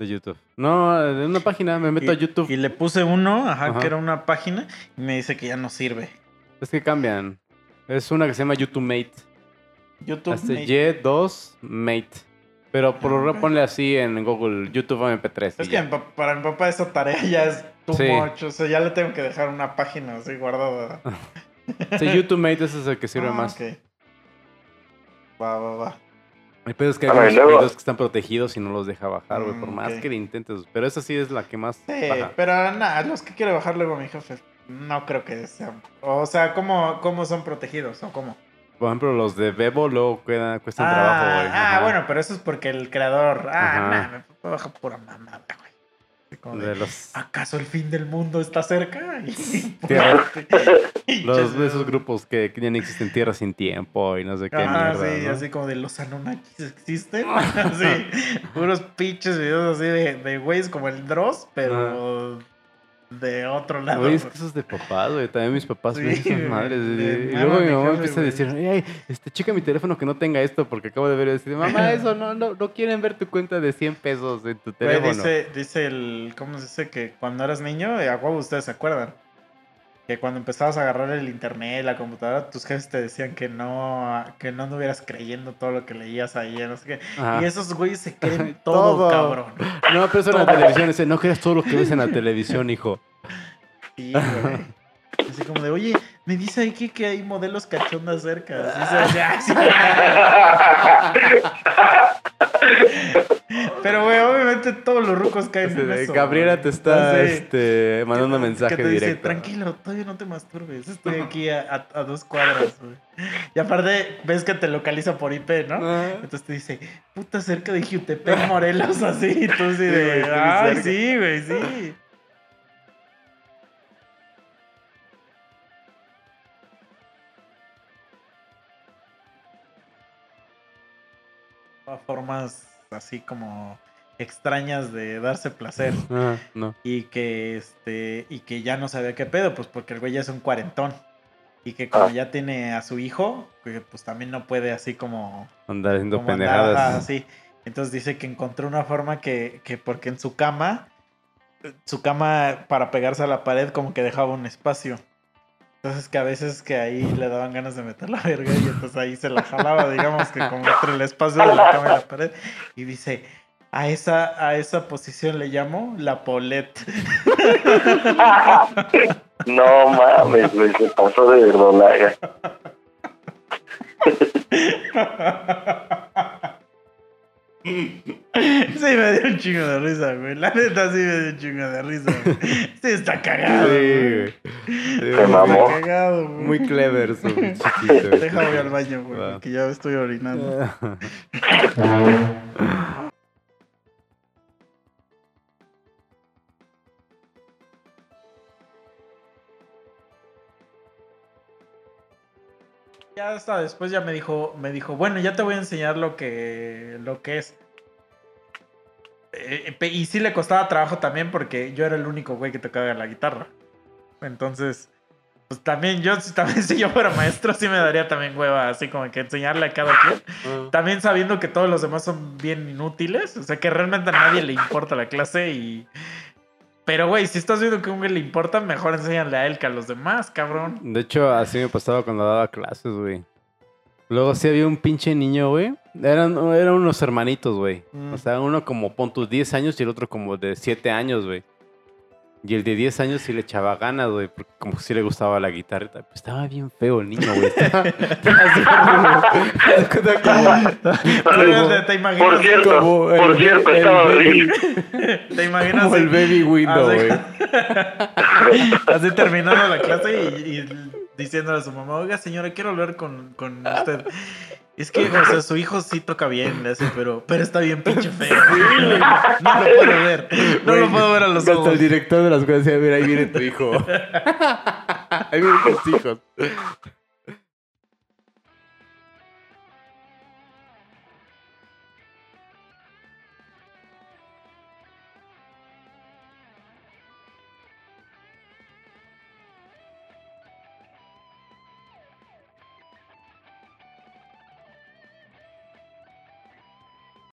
Speaker 4: De YouTube. No, de una página, me meto
Speaker 2: y,
Speaker 4: a YouTube.
Speaker 2: y le puse uno, ajá,
Speaker 4: Ajá.
Speaker 2: que era una página y me dice que ya no sirve.
Speaker 4: Es que cambian. Es una que se llama YouTube Mate.
Speaker 2: YouTube me-
Speaker 4: Y2 Mate. Pero por lo
Speaker 2: Ah,
Speaker 4: ponle así en Google YouTube MP3. y
Speaker 2: es que
Speaker 4: ya.
Speaker 2: para mi papá esa tarea ya es too
Speaker 4: Sí.
Speaker 2: much, o sea, ya le tengo que dejar una página así guardada.
Speaker 4: Sí, YouTube Mate ese es el que sirve
Speaker 2: Ah,
Speaker 4: más.
Speaker 2: Va, va, va.
Speaker 4: El pedo es que hay unos videos que están protegidos y no los deja bajar, güey, por
Speaker 2: Mm,
Speaker 4: más que le intentes. Pero esa sí es la que más
Speaker 2: Sí,
Speaker 4: baja.
Speaker 2: pero nada, los que quiere bajar luego mi jefe, no creo que sean. O sea, ¿cómo, cómo son protegidos o cómo?
Speaker 4: Por ejemplo, los de Bebo luego queda, cuestan
Speaker 2: ah,
Speaker 4: trabajo, güey.
Speaker 2: ah,
Speaker 4: Ajá.
Speaker 2: bueno, pero eso es porque el creador. Ah, nah, me bajar pura mamada, güey. De,
Speaker 4: los,
Speaker 2: ¿Acaso el fin del mundo está cerca?
Speaker 4: Los de esos grupos que, que ya no existen tierra sin tiempo y no sé qué
Speaker 2: Ah,
Speaker 4: mierda.
Speaker 2: sí,
Speaker 4: ¿no?
Speaker 2: así como de los Anunnakis existen. Así, puros pinches videos así de, de güeyes como el Dross, pero de otro lado.
Speaker 4: Güey, es que eso es de papás, güey. También mis papás
Speaker 2: Sí,
Speaker 4: esas
Speaker 2: güey,
Speaker 4: madres. Y, luego mi mamá empieza a
Speaker 2: güey.
Speaker 4: decir, ay, este, checa mi teléfono que no tenga esto porque acabo de ver y decir, mamá, eso no, no, no quieren ver tu cuenta de 100 pesos en tu
Speaker 2: Güey,
Speaker 4: teléfono.
Speaker 2: dice, dice el. ¿Cómo se dice? Que cuando eras niño, eh, a huevo ustedes se acuerdan. Que cuando empezabas a agarrar el internet, la computadora, tus jefes te decían que no, que no anduvieras creyendo todo lo que leías ahí, no sé qué.
Speaker 4: Ajá.
Speaker 2: Y esos güeyes se creen todo,
Speaker 4: Todo.
Speaker 2: cabrón.
Speaker 4: No, pero eso en la televisión. Dice, no creas todo lo que ves en la televisión, hijo.
Speaker 2: Sí, güey. Así como de, oye, me dice aquí que hay modelos cachondas cerca. Así- Pero, güey, obviamente todos los rucos caen en
Speaker 4: Dice,
Speaker 2: eso.
Speaker 4: Gabriela te está este, mandando mensaje
Speaker 2: que te dice,
Speaker 4: directo.
Speaker 2: tranquilo, todavía no te masturbes. Estoy aquí a, a- a dos cuadras, güey. Y aparte, ves que te localiza por IP, ¿no?
Speaker 4: Ah.
Speaker 2: Entonces te dice, puta cerca de Jutepec, Morelos, así. Y tú así
Speaker 4: Sí,
Speaker 2: de,
Speaker 4: güey, estoy
Speaker 2: ay,
Speaker 4: cerca".
Speaker 2: sí, güey, sí. Formas así como extrañas de darse placer
Speaker 4: Ah, no.
Speaker 2: y que este y que ya no sabía qué pedo, pues porque el güey ya es un cuarentón y que como
Speaker 6: Ah.
Speaker 2: ya tiene a su hijo, que pues también no puede así como
Speaker 4: Andar haciendo
Speaker 2: como
Speaker 4: pendejadas.
Speaker 2: así. Entonces dice que encontró una forma que, que porque en su cama su cama para pegarse a la pared como que dejaba un espacio. Entonces que a veces que ahí le daban ganas de meter la verga y entonces ahí se la jalaba, digamos que como entre el espacio de la cama y la pared. Y dice, a esa, a esa posición le llamo la polet.
Speaker 6: No mames, güey, se pasó de verdolaga.
Speaker 2: Sí, me dio un chingo de risa, güey. La neta sí me dio un chingo de risa, güey. Sí, está cagado.
Speaker 4: Sí,
Speaker 2: güey.
Speaker 6: Se mamó.
Speaker 2: Está cagado, güey.
Speaker 4: Muy clever su chiquito.
Speaker 2: Deja voy al baño, güey,
Speaker 4: Va.
Speaker 2: porque ya estoy orinando. Ya hasta después ya me dijo, me dijo, bueno, ya te voy a enseñar lo que, lo que es. Eh, y sí le costaba trabajo también porque yo era el único güey que tocaba la guitarra. Entonces, pues también yo, si- también si yo fuera maestro, sí me daría también hueva, así como que enseñarle a cada quien. También sabiendo que todos los demás son bien inútiles, o sea que realmente a nadie le importa la clase y... Pero, güey, si estás viendo que a un güey le importa, mejor enséñale a él que a los demás, cabrón.
Speaker 4: De hecho, así me pasaba cuando daba clases, güey. Luego sí había un pinche niño, güey. Eran, eran unos hermanitos, güey.
Speaker 2: Mm.
Speaker 4: O sea, uno como pon tus 10 años y el otro como de 7 años, güey. Y el de 10 años sí le echaba ganas, güey, porque como sí le gustaba la guitarra. Pues estaba bien feo el niño, güey. Estaba- como- como-
Speaker 2: ¿Te imaginas?
Speaker 6: Por cierto,
Speaker 4: como
Speaker 6: por cierto,
Speaker 4: el
Speaker 6: estaba
Speaker 4: baby-
Speaker 6: horrible.
Speaker 2: ¿Te imaginas?
Speaker 4: Como el baby window,
Speaker 2: así-
Speaker 4: güey.
Speaker 2: Así terminando la clase y, y diciéndole a su mamá, oiga señora, quiero hablar con, con usted. Es que, o sea, su hijo sí toca bien, pero, pero está bien pinche feo. No lo puedo ver. No lo puedo ver a los
Speaker 4: hasta
Speaker 2: ojos.
Speaker 4: el director de la escuela decía, mira, ahí viene tu hijo. ahí vienen tus hijos.